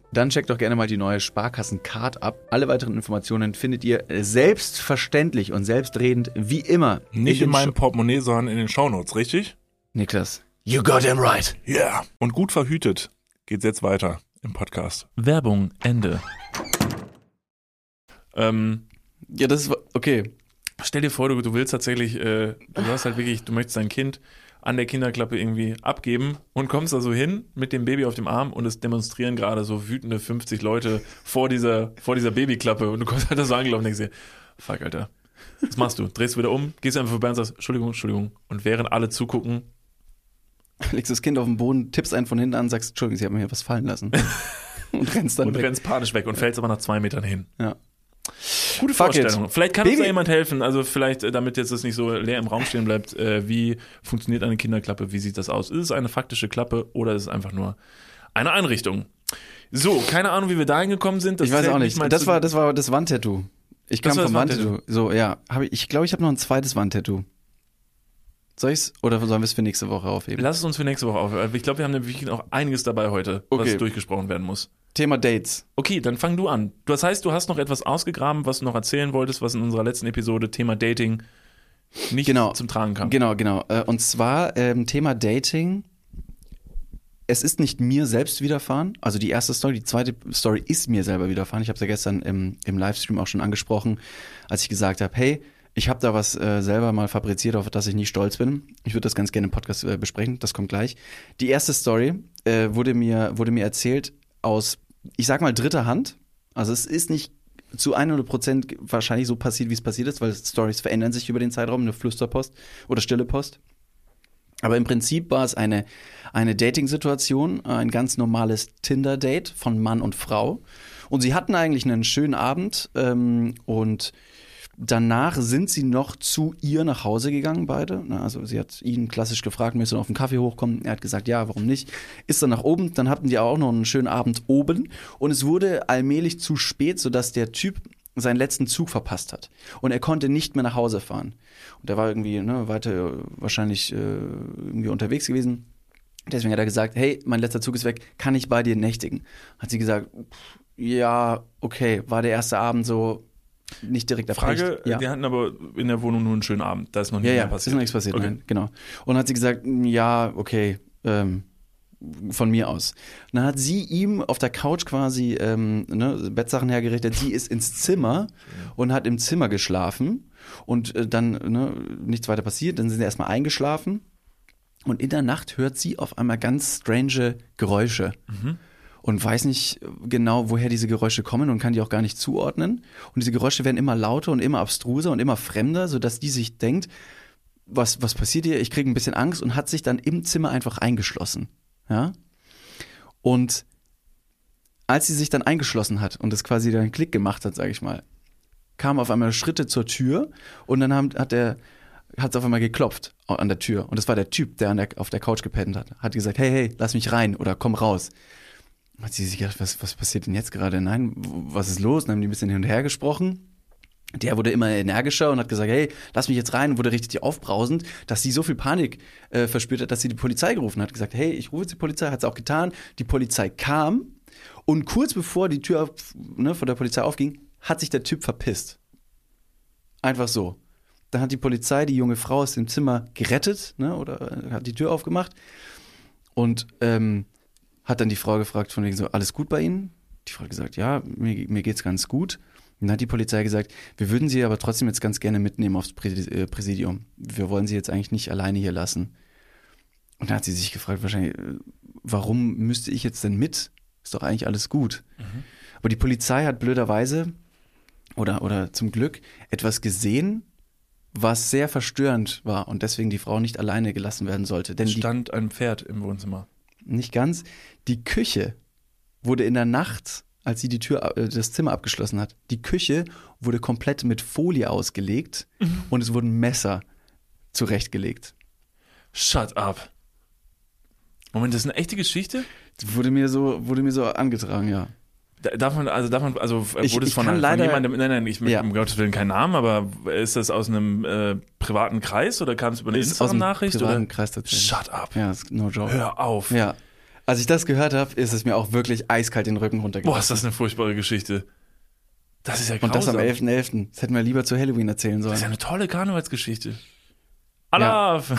B: dann checkt doch gerne mal die neue Sparkassen-Card ab. Alle weiteren Informationen findet ihr selbstverständlich und selbstredend wie immer.
C: Nicht in,
B: den
C: meinem Portemonnaie, sondern in den Shownotes, richtig?
B: Niklas. You got him right.
C: Ja. Yeah. Und gut verhütet geht's jetzt weiter im Podcast.
A: Werbung, Ende. Ähm,
B: Ja, das ist okay.
A: stell dir vor, du, du willst tatsächlich, äh, du hast halt wirklich, du möchtest dein Kind an der Kinderklappe irgendwie abgeben und kommst da so hin mit dem Baby auf dem Arm und es demonstrieren gerade so wütende 50 Leute vor dieser, vor dieser Babyklappe und du kommst halt da so angelaufen und denkst dir, fuck, Alter. Was machst du? Drehst du wieder um, gehst einfach vorbei und sagst, Entschuldigung, Entschuldigung. Und während alle zugucken,
B: Legst das Kind auf den Boden, tippst einen von hinten an, sagst, Entschuldigung, Sie haben mir hier was fallen lassen. und rennst dann
A: und
B: weg.
A: rennst panisch weg und fällst aber nach zwei Metern hin.
B: Ja.
A: Gute
B: Fuck it.
A: Vorstellung. Vielleicht kann uns
B: Baby-
A: da jemand helfen. Also vielleicht, äh, damit jetzt das nicht so leer im Raum stehen bleibt, äh, wie funktioniert eine Kinderklappe? Wie sieht das aus? Ist es eine faktische Klappe oder ist es einfach nur eine Einrichtung? So, keine Ahnung, wie wir da hingekommen sind. Das
B: ich weiß auch nicht. Das war, das war das Wandtattoo. Ich
A: Das
B: kam vom Wandtattoo. So, ja. Hab ich ich glaube, ich habe noch ein zweites Wandtattoo. Soll ich's? Oder sollen wir es für nächste Woche aufheben?
A: Lass es uns für nächste Woche auf. Ich glaube, wir haben nämlich noch einiges dabei heute,
B: Okay.
A: was durchgesprochen werden muss.
B: Thema Dates.
A: Okay, dann fang du an. Das heißt, du hast noch etwas ausgegraben, was du noch erzählen wolltest, was in unserer letzten Episode Thema Dating nicht
B: Genau.
A: zum Tragen kam.
B: Genau, genau. Äh, Und zwar ähm, Thema Dating. Es ist nicht mir selbst widerfahren. Also die erste Story, die zweite Story ist mir selber widerfahren. Ich habe es ja gestern im, im Livestream auch schon angesprochen, als ich gesagt habe, hey, ich habe da was äh, selber mal fabriziert, auf das ich nicht stolz bin. Ich würde das ganz gerne im Podcast äh, besprechen. Das kommt gleich. Die erste Story äh, wurde mir wurde mir erzählt aus, ich sag mal dritter Hand. Also es ist nicht zu 100 Prozent wahrscheinlich so passiert, wie es passiert ist, weil Stories verändern sich über den Zeitraum, eine Flüsterpost oder stille Post. Aber im Prinzip war es eine, eine Dating-Situation, ein ganz normales Tinder-Date von Mann und Frau. Und sie hatten eigentlich einen schönen Abend ähm, und danach sind sie noch zu ihr nach Hause gegangen, beide. Also sie hat ihn klassisch gefragt, möchtest du noch auf den Kaffee hochkommen? Er hat gesagt, ja, warum nicht? Ist dann nach oben, dann hatten die auch noch einen schönen Abend oben und es wurde allmählich zu spät, sodass der Typ seinen letzten Zug verpasst hat. Und er konnte nicht mehr nach Hause fahren. Und er war irgendwie ne, weiter wahrscheinlich äh, irgendwie unterwegs gewesen. Deswegen hat er gesagt, hey, mein letzter Zug ist weg, kann ich bei dir nächtigen? Hat sie gesagt, ja, okay, war der erste Abend so nicht direkt
A: Frage,
B: erfrecht. ja.
A: die hatten aber in der Wohnung nur einen schönen Abend. Da ist noch nicht
B: Ja, ja, ist
A: passiert.
B: noch nichts passiert,
A: Okay.
B: nein, genau. Und dann hat sie gesagt, "Mm, ja, okay, ähm, von mir aus. Und dann hat sie ihm auf der Couch quasi ähm, ne, Bettsachen hergerichtet. Sie ist ins Zimmer und hat im Zimmer geschlafen. Und äh, dann ne, nichts weiter passiert. Dann sind sie erstmal eingeschlafen. Und in der Nacht hört sie auf einmal ganz strange Geräusche. Und weiß nicht genau, woher diese Geräusche kommen und kann die auch gar nicht zuordnen. Und diese Geräusche werden immer lauter und immer abstruser und immer fremder, sodass die sich denkt, was, was passiert hier? Ich kriege ein bisschen Angst und hat sich dann im Zimmer einfach eingeschlossen. Ja? Und als sie sich dann eingeschlossen hat und das quasi dann einen Klick gemacht hat, sage ich mal, kamen auf einmal Schritte zur Tür und dann haben, hat er hat es auf einmal geklopft an der Tür und das war der Typ, der, der auf der Couch gepennt hat. Hat gesagt, hey, hey, lass mich rein oder komm raus. Hat sie sich gedacht, was, was passiert denn jetzt gerade? Nein, was ist los? Dann haben die ein bisschen hin und her gesprochen. Der wurde immer energischer und hat gesagt, hey, lass mich jetzt rein und wurde richtig aufbrausend, dass sie so viel Panik äh, verspürt hat, dass sie die Polizei gerufen hat. Gesagt, hey, ich rufe jetzt die Polizei, hat sie auch getan. Die Polizei kam und kurz bevor die Tür auf, ne, von der Polizei aufging, hat sich der Typ verpisst. Einfach so. Dann hat die Polizei die junge Frau aus dem Zimmer gerettet, ne, oder äh, hat die Tür aufgemacht und ähm, hat dann die Frau gefragt, von wegen so, alles gut bei Ihnen? Die Frau hat gesagt, ja, mir, mir geht's ganz gut. Und dann hat die Polizei gesagt, wir würden Sie aber trotzdem jetzt ganz gerne mitnehmen aufs äh, Präsidium. Wir wollen Sie jetzt eigentlich nicht alleine hier lassen. Und dann hat sie sich gefragt, wahrscheinlich, äh, warum müsste ich jetzt denn mit? Ist doch eigentlich alles gut. Aber die Polizei hat blöderweise oder, oder zum Glück etwas gesehen, was sehr verstörend war und deswegen die Frau nicht alleine gelassen werden sollte. Denn die,
A: Stand ein Pferd im Wohnzimmer.
B: Nicht ganz, die Küche wurde in der Nacht, als sie die Tür, äh, das Zimmer abgeschlossen hat, die Küche wurde komplett mit Folie ausgelegt und es wurden Messer zurechtgelegt.
A: Shut up. Moment, das ist eine echte Geschichte?
B: Wurde mir so, wurde mir so angetragen, ja.
A: Da- Darf man, also darf man, also
B: Ich-
A: wurde es
B: ich
A: von,
B: kann
A: von
B: leider-
A: jemandem, nein, nein, ich möchte
B: Ja.
A: um Gottes Willen keinen Namen, aber ist das aus einem äh, privaten Kreis oder kam es über eine Instagram-Nachricht?
B: privaten
A: oder?
B: Kreis tatsächlich.
A: Shut up.
B: Ja, ist no joke.
A: Hör auf.
B: Ja. Als ich das gehört habe, ist es mir auch wirklich eiskalt den Rücken
A: Boah,
B: runtergegangen.
A: ist das eine furchtbare Geschichte. Das ist ja grausam.
B: Und das am 11.11. Das hätten wir lieber zu Halloween erzählen sollen.
A: Das ist ja eine tolle Karnevalsgeschichte. Allah!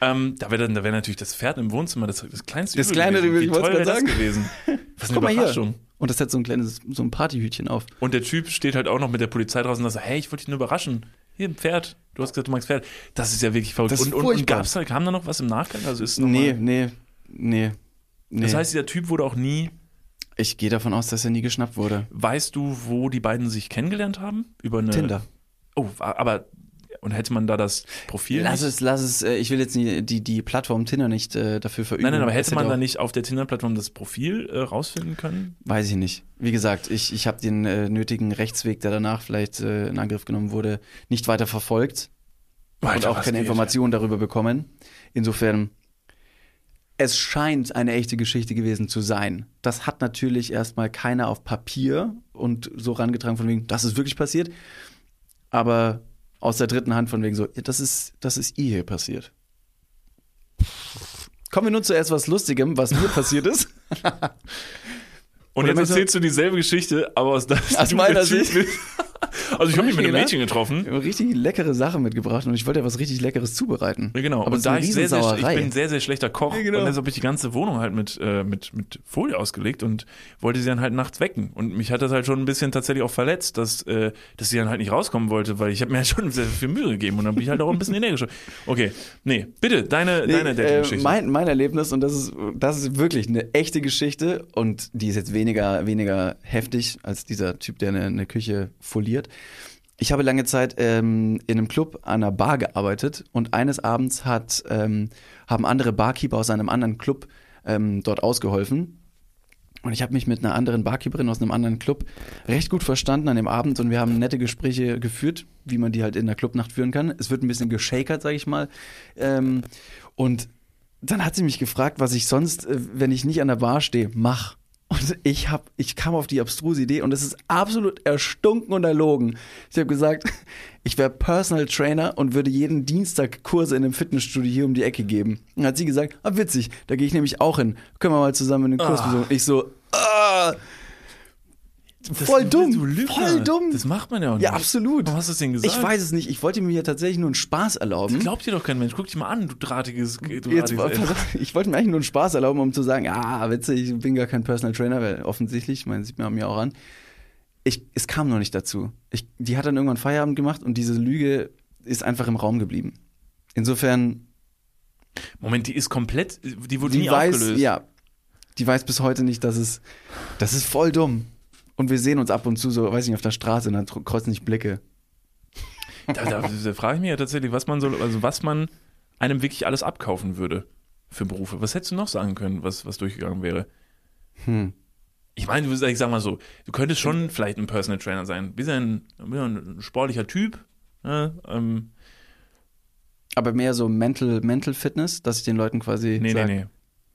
A: ähm, da wäre da wär natürlich das Pferd im Wohnzimmer das, das kleinste
B: Das
A: Übel
B: kleine
A: gewesen.
B: Übel, ich
A: wäre
B: grad
A: das
B: sagen.
A: gewesen. Was eine
B: Guck mal hier. Und das hat so ein kleines, so ein Partyhütchen auf.
A: Und der Typ steht halt auch noch mit der Polizei draußen und sagt, hey, ich wollte dich nur überraschen. Hier ein Pferd. Du hast gesagt, du magst Pferd. Das ist ja wirklich verrückt.
B: Das ist
A: und und, und gab's da, kam da noch was im Nachgang? Also ist noch
B: Nee, nee, nee, nee.
A: das heißt, dieser Typ wurde auch nie.
B: ich gehe davon aus, dass er nie geschnappt wurde.
A: Weißt du, wo die beiden sich kennengelernt haben? Über eine.
B: Tinder.
A: Oh, aber. Und hätte man da das Profil?
B: Lass
A: nicht?
B: es, lass es, äh, ich will jetzt nie, die, die Plattform Tinder nicht äh, dafür verüben.
A: Nein, nein, aber hätte man da nicht auf der Tinder-Plattform das Profil äh, rausfinden können?
B: Weiß ich nicht. Wie gesagt, ich, ich habe den äh, nötigen Rechtsweg, der danach vielleicht äh, in Angriff genommen wurde, nicht weiter verfolgt und
A: Alter,
B: auch keine
A: geht?
B: Informationen darüber bekommen. Insofern, es scheint eine echte Geschichte gewesen zu sein. Das hat natürlich erstmal keiner auf Papier und so rangetragen von wegen, das ist wirklich passiert. Aber aus der dritten Hand von wegen so, ja, das ist, das ist ihr hier passiert. Kommen wir nun zu etwas Lustigem, was mir passiert ist.
A: Und
B: Oder
A: jetzt erzählst du dieselbe Geschichte, aber aus,
B: Aus meiner Sicht.
A: Also ich habe mich mit einem? Mädchen getroffen.
B: Ich habe richtig leckere Sachen mitgebracht und ich wollte ja was richtig Leckeres zubereiten.
A: Ja, genau.
B: Aber
A: und da ich sehr, sehr, ich bin ein sehr, sehr schlechter Koch
B: Ja, genau.
A: und deshalb habe ich die ganze Wohnung halt mit, äh, mit, mit Folie ausgelegt und wollte sie dann halt nachts wecken. Und mich hat das halt schon ein bisschen tatsächlich auch verletzt, dass, äh, dass sie dann halt nicht rauskommen wollte, weil ich habe mir halt schon sehr viel Mühe gegeben und dann bin ich halt auch ein bisschen energisch. Okay, nee, bitte, deine,
B: Nee,
A: deine
B: äh,
A: Dating-Geschichte.
B: mein, mein Erlebnis, und das ist, das ist wirklich eine echte Geschichte und die ist jetzt weniger, weniger heftig als dieser Typ, der eine, eine Küche foliert. Ich habe lange Zeit ähm, in einem Club an einer Bar gearbeitet und eines Abends hat, ähm, haben andere Barkeeper aus einem anderen Club ähm, dort ausgeholfen. Und ich habe mich mit einer anderen Barkeeperin aus einem anderen Club recht gut verstanden an dem Abend und wir haben nette Gespräche geführt, wie man die halt in der Clubnacht führen kann. Es wird ein bisschen geschakert, sage ich mal. Ähm, und dann hat sie mich gefragt, was ich sonst, äh, wenn ich nicht an der Bar stehe, mach. Und ich hab, ich kam auf die abstruse Idee und es ist absolut erstunken und erlogen. Ich habe gesagt, ich wäre Personal Trainer und würde jeden Dienstag Kurse in einem Fitnessstudio hier um die Ecke geben. Und hat sie gesagt, ah witzig, da gehe ich nämlich auch hin. Können wir mal zusammen einen Kurs
A: Ah.
B: besuchen? Ich so, ah,
A: Das-
B: voll dumm, voll dumm.
A: Das macht man ja auch nicht.
B: ja absolut.
A: Warum hast du das denn gesagt?
B: Ich weiß es nicht. Ich wollte mir ja tatsächlich nur einen Spaß erlauben.
A: Glaubt dir doch kein Mensch. Guck dich mal an, du drahtiges. Du
B: Jetzt,
A: drahtiges
B: ich wollte mir eigentlich nur einen Spaß erlauben, um zu sagen, ah, witzig, ich bin gar kein Personal Trainer, weil offensichtlich, ich meine, sieht man mir auch an. Ich, es kam noch nicht dazu. Ich, die hat dann irgendwann Feierabend gemacht und diese Lüge ist einfach im Raum geblieben. Insofern,
A: Moment, die ist komplett. Die wurde
B: die
A: nie
B: weiß,
A: aufgelöst.
B: ja, die weiß bis heute nicht, dass es, das ist voll dumm. Und wir sehen uns ab und zu so, weiß nicht, auf der Straße und dann kreuzen sich Blicke.
A: Da, da, da frage ich mich ja tatsächlich, was man so, also was man einem wirklich alles abkaufen würde für Berufe. Was hättest du noch sagen können, was, was durchgegangen wäre?
B: Hm.
A: Ich meine, du- ich sag mal so, du könntest schon vielleicht ein Personal Trainer sein. Bist ja ein, bist ja ein sportlicher Typ. Ne? Ähm,
B: Aber mehr so Mental, Mental Fitness, dass ich den Leuten quasi
A: nee,
B: sag,
A: nee, nee.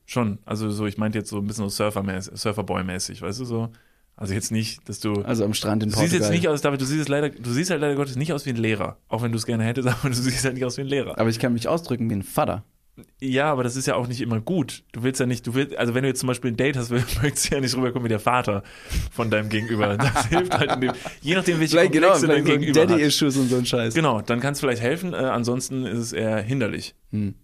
A: Schon. Also so, ich meinte jetzt so ein bisschen so Surfer-mäßig, Surferboy-mäßig, weißt du so? Also jetzt nicht, dass du.
B: also am Strand in
A: Du siehst
B: Portugal.
A: jetzt nicht aus, David, du siehst jetzt leider, du siehst halt leider Gottes nicht aus wie ein Lehrer. Auch wenn du es gerne hättest, aber du siehst halt nicht aus wie ein Lehrer.
B: Aber ich kann mich ausdrücken wie ein Vater.
A: Ja, aber das ist ja auch nicht immer gut. Du willst ja nicht, du willst, also wenn du jetzt zum Beispiel ein Date hast, möchtest du ja nicht rüberkommen wie der Vater von deinem Gegenüber. Das hilft halt in dem, je nachdem, welche
B: Vielleicht genau,
A: Komplexe dein
B: vielleicht so
A: Gegenüber.
B: Daddy-Issues und so ein Scheiß.
A: Genau, dann kann es vielleicht helfen, äh, ansonsten ist es eher hinderlich.
B: Hm.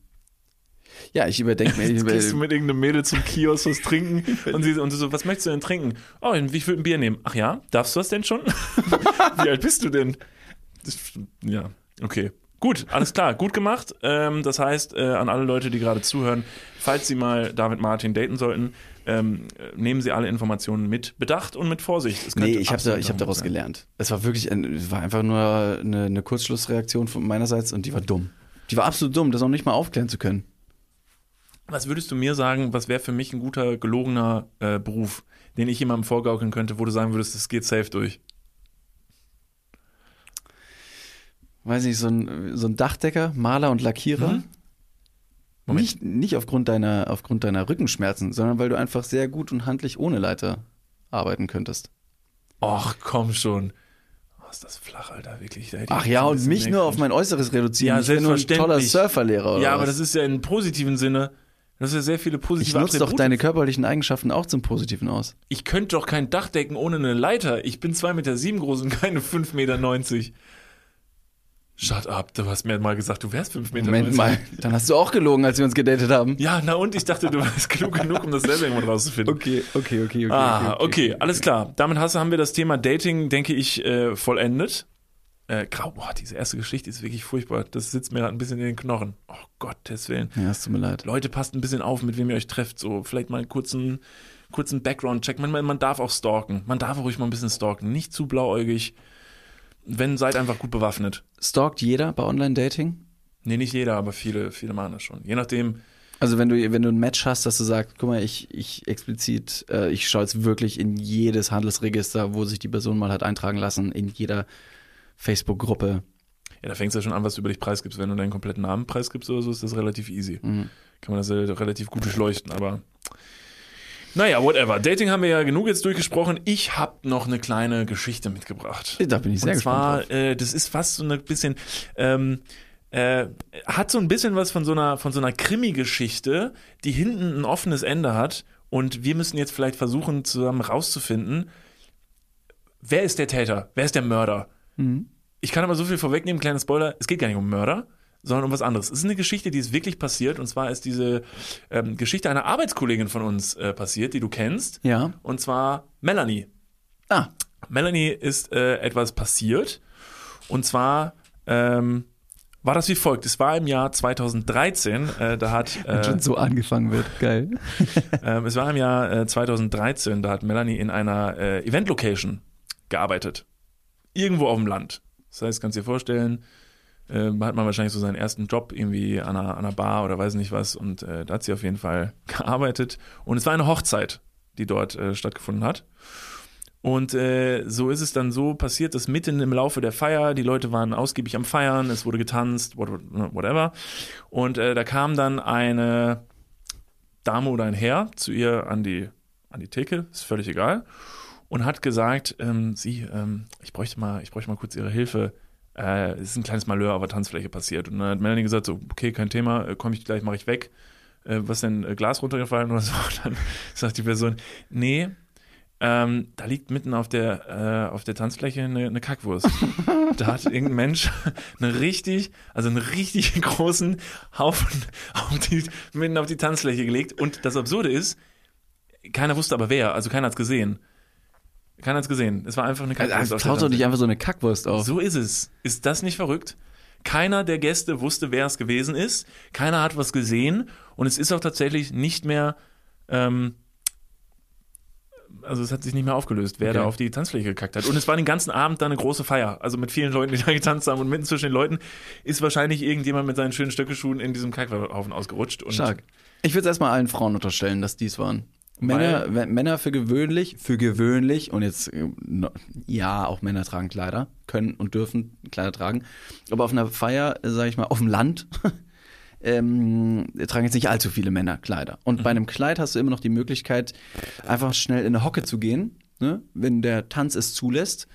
B: Ja, ich überdenke mir.
A: Jetzt gehst du mit irgendeinem Mädel zum Kiosk was trinken und, sie, und so, was möchtest du denn trinken? Oh, ich würde ein Bier nehmen. Ach ja, darfst du das denn schon? Wie alt bist du denn? Das, ja, okay. Gut, alles klar, gut gemacht. Ähm, das heißt, äh, an alle Leute, die gerade zuhören, falls Sie mal David Martin daten sollten, ähm, äh, nehmen Sie alle Informationen mit Bedacht und mit Vorsicht.
B: Nee, ich habe da, ich hab daraus
A: sein.
B: gelernt. Es war wirklich, ein, es war einfach nur eine, eine Kurzschlussreaktion von meinerseits und die war dumm. Die war absolut dumm, das auch nicht mal aufklären zu können.
A: Was würdest du mir sagen, was wäre für mich ein guter, gelogener äh, Beruf, den ich jemandem vorgaukeln könnte, wo du sagen würdest, das geht safe durch?
B: Weiß nicht, so ein, so ein Dachdecker, Maler und Lackierer.
A: Mhm. Moment.
B: Nicht, nicht aufgrund deiner, aufgrund deiner Rückenschmerzen, sondern weil du einfach sehr gut und handlich ohne Leiter arbeiten könntest.
A: Och, komm schon. Oh, ist das flach, Alter, wirklich.
B: Ach ja, und mich nur auf mein Äußeres reduzieren.
A: Ja,
B: ich bin nur ein toller. Surferlehrer oder
A: Ja, aber
B: was?
A: das ist ja im positiven Sinne. Das ist ja sehr viele
B: Ich
A: positive
B: nutze doch deine körperlichen Eigenschaften auch zum Positiven aus.
A: Ich könnte doch kein Dach decken ohne eine Leiter. Ich bin 2,7 Meter sieben groß und keine 5,90 Meter. Shut up, du hast mir mal gesagt, du wärst 5,90 Meter.
B: Moment mal, dann hast du auch gelogen, als wir uns gedatet haben.
A: Ja, na und ich dachte, du warst klug genug, um das selber irgendwann rauszufinden.
B: Okay, okay, okay, okay.
A: Ah, okay, alles klar. Damit hast, haben wir das Thema Dating, denke ich, äh, vollendet. Äh, grau, boah, diese erste Geschichte ist wirklich furchtbar. Das sitzt mir gerade ein bisschen in den Knochen. Oh Gottes Willen.
B: Ja, es tut mir leid.
A: Leute, passt ein bisschen auf, mit wem ihr euch trefft. So, vielleicht mal einen kurzen, kurzen Background-Check. Man, man, man darf auch stalken. Man darf auch ruhig mal ein bisschen stalken. Nicht zu blauäugig. Wenn, seid einfach gut bewaffnet.
B: Stalkt jeder bei Online-Dating?
A: Nee, nicht jeder, aber viele, viele machen das schon. Je nachdem,
B: Also wenn du, wenn du ein Match hast, dass du sagst, guck mal, ich, ich explizit, äh, ich schaue jetzt wirklich in jedes Handelsregister, wo sich die Person mal hat eintragen lassen, in jeder Facebook-Gruppe.
A: ja, da fängst du ja schon an, was du über dich preisgibst. Wenn du deinen kompletten Namen preisgibst oder so, ist das relativ easy.
B: Mhm.
A: Kann man das relativ gut durchleuchten, aber naja, whatever. Dating haben wir ja genug jetzt durchgesprochen. Ich habe noch eine kleine Geschichte mitgebracht.
B: Da bin ich sehr
A: Und zwar,
B: gespannt.
A: äh, das ist fast so ein bisschen, ähm, äh, hat so ein bisschen was von so einer, von so einer Krimi-Geschichte, die hinten ein offenes Ende hat. Und wir müssen jetzt vielleicht versuchen, zusammen rauszufinden, wer ist der Täter? Wer ist der Mörder?
B: Mhm.
A: Ich kann aber so viel vorwegnehmen, kleiner Spoiler, es geht gar nicht um Mörder, sondern um was anderes. Es ist eine Geschichte, die ist wirklich passiert. Und zwar ist diese ähm, Geschichte einer Arbeitskollegin von uns äh, passiert, die du kennst.
B: Ja.
A: Und zwar Melanie.
B: Ah,
A: Melanie ist äh, etwas passiert. Und zwar ähm, war das wie folgt. Es war im Jahr 2013. Äh, da hat
B: wenn
A: äh,
B: schon so angefangen wird. Geil.
A: ähm, es war im Jahr äh, 2013. Da hat Melanie in einer äh, Event-Location gearbeitet. Irgendwo auf dem Land. Das heißt, kannst dir vorstellen, äh, hat man wahrscheinlich so seinen ersten Job irgendwie an einer, an einer Bar oder weiß nicht was. Und äh, da hat sie auf jeden Fall gearbeitet. Und es war eine Hochzeit, die dort äh, stattgefunden hat. Und äh, so ist es dann so passiert, dass mitten im Laufe der Feier, die Leute waren ausgiebig am Feiern, es wurde getanzt, what- whatever. Und äh, da kam dann eine Dame oder ein Herr zu ihr an die, an die Theke, ist völlig egal, und hat gesagt, ähm, sie, ähm, ich bräuchte mal, ich bräuchte mal kurz ihre Hilfe. Äh, es ist ein kleines Malheur auf der Tanzfläche passiert. Und dann hat Melanie gesagt, so, okay, kein Thema, äh, komme ich gleich, mache ich weg. Äh, was denn, äh, Glas runtergefallen oder so? Und dann sagt die Person, nee, ähm, da liegt mitten auf der, äh, auf der Tanzfläche eine, eine Kackwurst. da hat irgendein Mensch einen richtig, also einen richtig großen Haufen auf die, mitten auf die Tanzfläche gelegt. Und das Absurde ist, keiner wusste aber wer, also keiner hat's gesehen. Keiner hat's gesehen. Es war einfach eine Kackwurst
B: Also,
A: auf der
B: taucht doch nicht einfach so eine Kackwurst auf.
A: So ist es. Ist das nicht verrückt? Keiner der Gäste wusste, wer es gewesen ist. Keiner hat was gesehen. Und es ist auch tatsächlich nicht mehr, ähm, also es hat sich nicht mehr aufgelöst, wer
B: Okay.
A: da auf die Tanzfläche gekackt hat. Und es war den ganzen Abend da eine große Feier. Also mit vielen Leuten, die da getanzt haben. Und mitten zwischen den Leuten ist wahrscheinlich irgendjemand mit seinen schönen Stöckelschuhen in diesem Kackhaufen ausgerutscht. Und
B: Stark. Ich würde es erstmal allen Frauen unterstellen, dass dies waren. Männer, wenn- Männer für gewöhnlich, für gewöhnlich, und jetzt, äh, ja, auch Männer tragen Kleider, können und dürfen Kleider tragen. Aber auf einer Feier, sage ich mal, auf dem Land, ähm, tragen jetzt nicht allzu viele Männer Kleider. Und bei einem Kleid hast du immer noch die Möglichkeit, einfach schnell in eine Hocke zu gehen, ne, wenn der Tanz es zulässt,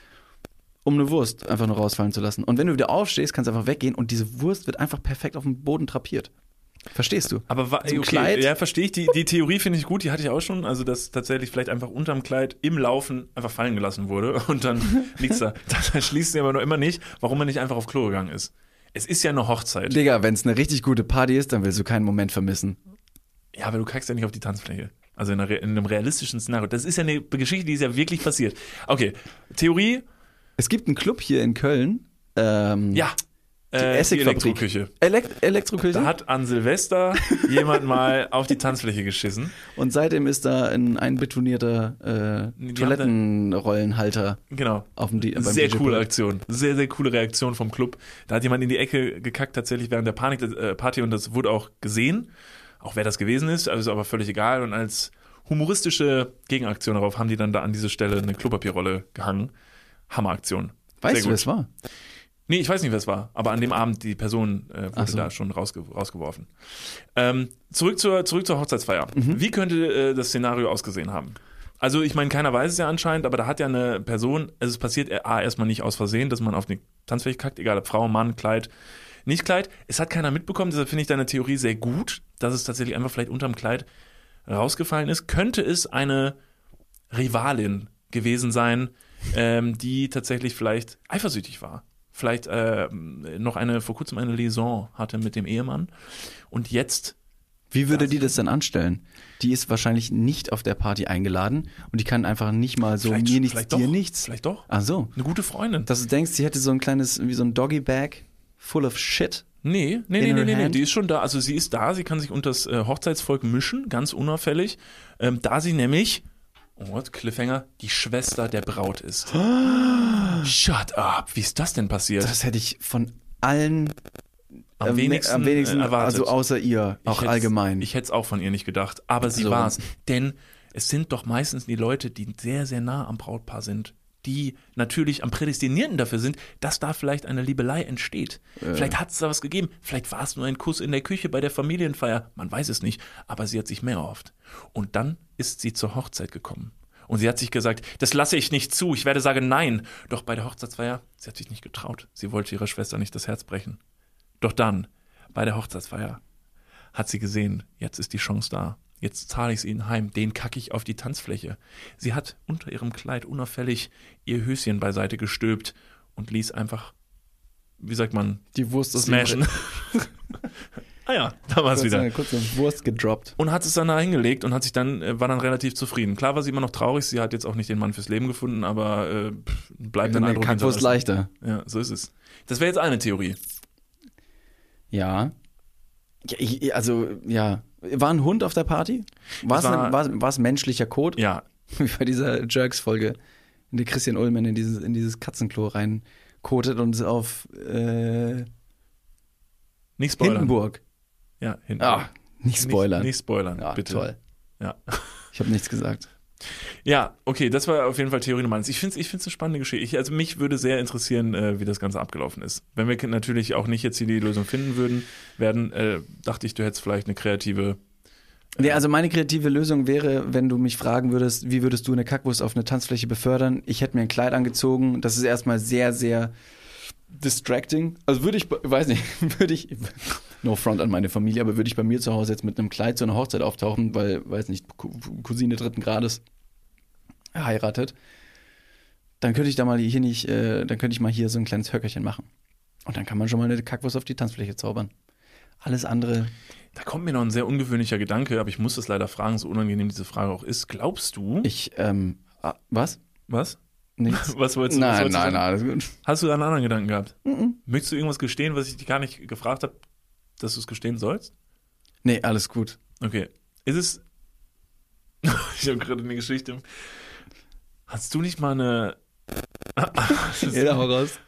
B: um eine Wurst einfach nur rausfallen zu lassen. Und wenn du wieder aufstehst, kannst du einfach weggehen und diese Wurst wird einfach perfekt auf dem Boden trapiert. Verstehst du?
A: Aber wa- okay,
B: Kleid?
A: ja, verstehe ich. Die, die Theorie finde ich gut, die hatte ich auch schon. Also, dass tatsächlich vielleicht einfach unterm Kleid im Laufen einfach fallen gelassen wurde und dann liegt's da. Das schließt sich aber noch immer nicht, warum man nicht einfach auf Klo gegangen ist. Es ist ja eine Hochzeit.
B: Digga, wenn es eine richtig gute Party ist, dann willst du keinen Moment vermissen.
A: Ja, aber du kackst ja nicht auf die Tanzfläche. Also in, einer, in einem realistischen Szenario. Das ist ja eine Geschichte, die ist ja wirklich passiert. Okay, Theorie,
B: Es gibt einen Club hier in Köln. Ähm,
A: ja. Äh, die
B: Essigfabrik.
A: Elektroküche.
B: Elekt Elektroküche.
A: Da hat an Silvester jemand mal auf die Tanzfläche geschissen.
B: Und seitdem ist da ein einbetonierter äh, Toilettenrollenhalter
A: Genau.
B: auf dem, beim
A: Sehr
B: DJ-Pult.
A: coole Aktion. Sehr, sehr coole Reaktion vom Club. Da hat jemand in die Ecke gekackt, tatsächlich während der Panik, äh, Party und das wurde auch gesehen. Auch wer das gewesen ist, also ist aber völlig egal. Und als humoristische Gegenaktion darauf haben die dann da an diese Stelle eine Klopapierrolle gehangen. Hammeraktion.
B: Weißt du, wer es war?
A: Nee, ich weiß nicht, wer es war, aber an dem Abend die Person äh, wurde
B: so.
A: da schon rausge rausgeworfen. Ähm, zurück, zur, zurück zur Hochzeitsfeier.
B: Mhm.
A: Wie könnte äh, das Szenario ausgesehen haben? Also ich meine, keiner weiß es ja anscheinend, aber da hat ja eine Person, also es passiert äh, A, erstmal nicht aus Versehen, dass man auf eine Tanzfläche kackt, egal ob Frau, Mann, Kleid, nicht Kleid. Es hat keiner mitbekommen, deshalb finde ich deine Theorie sehr gut, dass es tatsächlich einfach vielleicht unterm Kleid rausgefallen ist. Könnte es eine Rivalin gewesen sein, ähm, die tatsächlich vielleicht eifersüchtig war. Vielleicht äh, noch eine, vor kurzem eine Liaison hatte mit dem Ehemann und jetzt
B: Wie würde die das denn anstellen? Die ist wahrscheinlich nicht auf der Party eingeladen und die kann einfach nicht mal so
A: vielleicht,
B: mir nichts,
A: vielleicht
B: dir
A: doch,
B: nichts.
A: Vielleicht doch.
B: Ach so.
A: Eine gute Freundin.
B: Dass du denkst, sie hätte so ein kleines, wie so ein Doggy-Bag full of shit.
A: Nee, nee, nee, nee, nee, nee, die ist schon da. Also sie ist da, sie kann sich unter das äh, Hochzeitsvolk mischen, ganz unauffällig. Ähm, da sie nämlich, oh, Cliffhanger, die Schwester der Braut ist. Shut up, wie ist das denn passiert?
B: Das hätte ich von allen
A: am
B: ähm,
A: wenigsten,
B: am wenigsten
A: äh, erwartet.
B: also außer ihr,
A: Ich
B: auch
A: hätt's-
B: allgemein.
A: Ich hätte es auch von ihr nicht gedacht, aber sie
B: So.
A: war's. Denn es sind doch meistens die Leute, die sehr, sehr nah am Brautpaar sind, die natürlich am prädestinierten dafür sind, dass da vielleicht eine Liebelei entsteht. Vielleicht hat es da was gegeben, vielleicht war es nur ein Kuss in der Küche bei der Familienfeier, man weiß es nicht, aber sie hat sich mehr erhofft. Und dann ist sie zur Hochzeit gekommen. Und sie hat sich gesagt, das lasse ich nicht zu, ich werde sagen nein. Doch bei der Hochzeitsfeier, sie hat sich nicht getraut. Sie wollte ihrer Schwester nicht das Herz brechen. Doch dann, bei der Hochzeitsfeier, hat sie gesehen, jetzt ist die Chance da. Jetzt zahle ich es ihnen heim, den kacke ich auf die Tanzfläche. Sie hat unter ihrem Kleid unauffällig ihr Höschen beiseite gestülpt und ließ einfach, wie sagt man,
B: die Wurst
A: smashen. ah ja, da war es wieder.
B: eine kurze Wurst gedroppt.
A: Und hat es dann da hingelegt und hat sich dann, äh, war dann relativ zufrieden. Klar war sie immer noch traurig, sie hat jetzt auch nicht den Mann fürs Leben gefunden, aber äh, bleibt
B: Dann
A: Eindruck
B: Kackwurst leichter.
A: Ja, so ist es. Das wäre jetzt eine Theorie.
B: Ja. Ich, also, ja. War ein Hund auf der Party? War es
A: war-
B: ein, war's- war's menschlicher Code?
A: Ja,
B: Wie bei dieser Jerks-Folge, in der Christian Ullmann in dieses, in dieses Katzenklo reinkotet und auf äh,
A: nicht spoilern.
B: Hindenburg.
A: Ja, Hindenburg.
B: Ah, nicht spoilern.
A: Nicht, nicht spoilern,
B: ja,
A: bitte.
B: toll.
A: Ja.
B: Ich habe nichts gesagt.
A: Ja, okay, das war auf jeden Fall Theorie Nummer eins. Ich finde es ich eine spannende Geschichte. Ich, also mich würde sehr interessieren, äh, wie das Ganze abgelaufen ist. Wenn wir natürlich auch nicht jetzt hier die Lösung finden würden, werden, äh, dachte ich, du hättest vielleicht eine kreative.
B: Nee, also meine kreative Lösung wäre, wenn du mich fragen würdest, wie würdest du eine Kackwurst auf eine Tanzfläche befördern? Ich hätte mir ein Kleid angezogen. Das ist erstmal sehr, sehr distracting. Also würde ich, weiß nicht, würde ich, no front an meine Familie, aber würde ich bei mir zu Hause jetzt mit einem Kleid zu einer Hochzeit auftauchen, weil, weiß nicht, Cou- Cousine dritten Grades heiratet, dann könnte ich da mal hier nicht, äh, dann könnte ich mal hier so ein kleines Höckerchen machen. Und dann kann man schon mal eine Kackwurst auf die Tanzfläche zaubern. Alles andere,
A: Da kommt mir noch ein sehr ungewöhnlicher Gedanke, aber ich muss es leider fragen, so unangenehm diese Frage auch ist. Glaubst du?
B: ich, ähm, ah, was?
A: was?
B: Nichts.
A: Was wolltest du
B: Nein,
A: wolltest du
B: nein,
A: sagen?
B: nein, alles gut.
A: Hast du einen anderen Gedanken gehabt? Möchtest du irgendwas gestehen, was ich dich gar nicht gefragt habe, dass du es gestehen sollst?
B: Nee, alles gut.
A: Okay. Ist es. ich habe gerade eine Geschichte. Hast du nicht mal eine.
B: Jeder hau raus.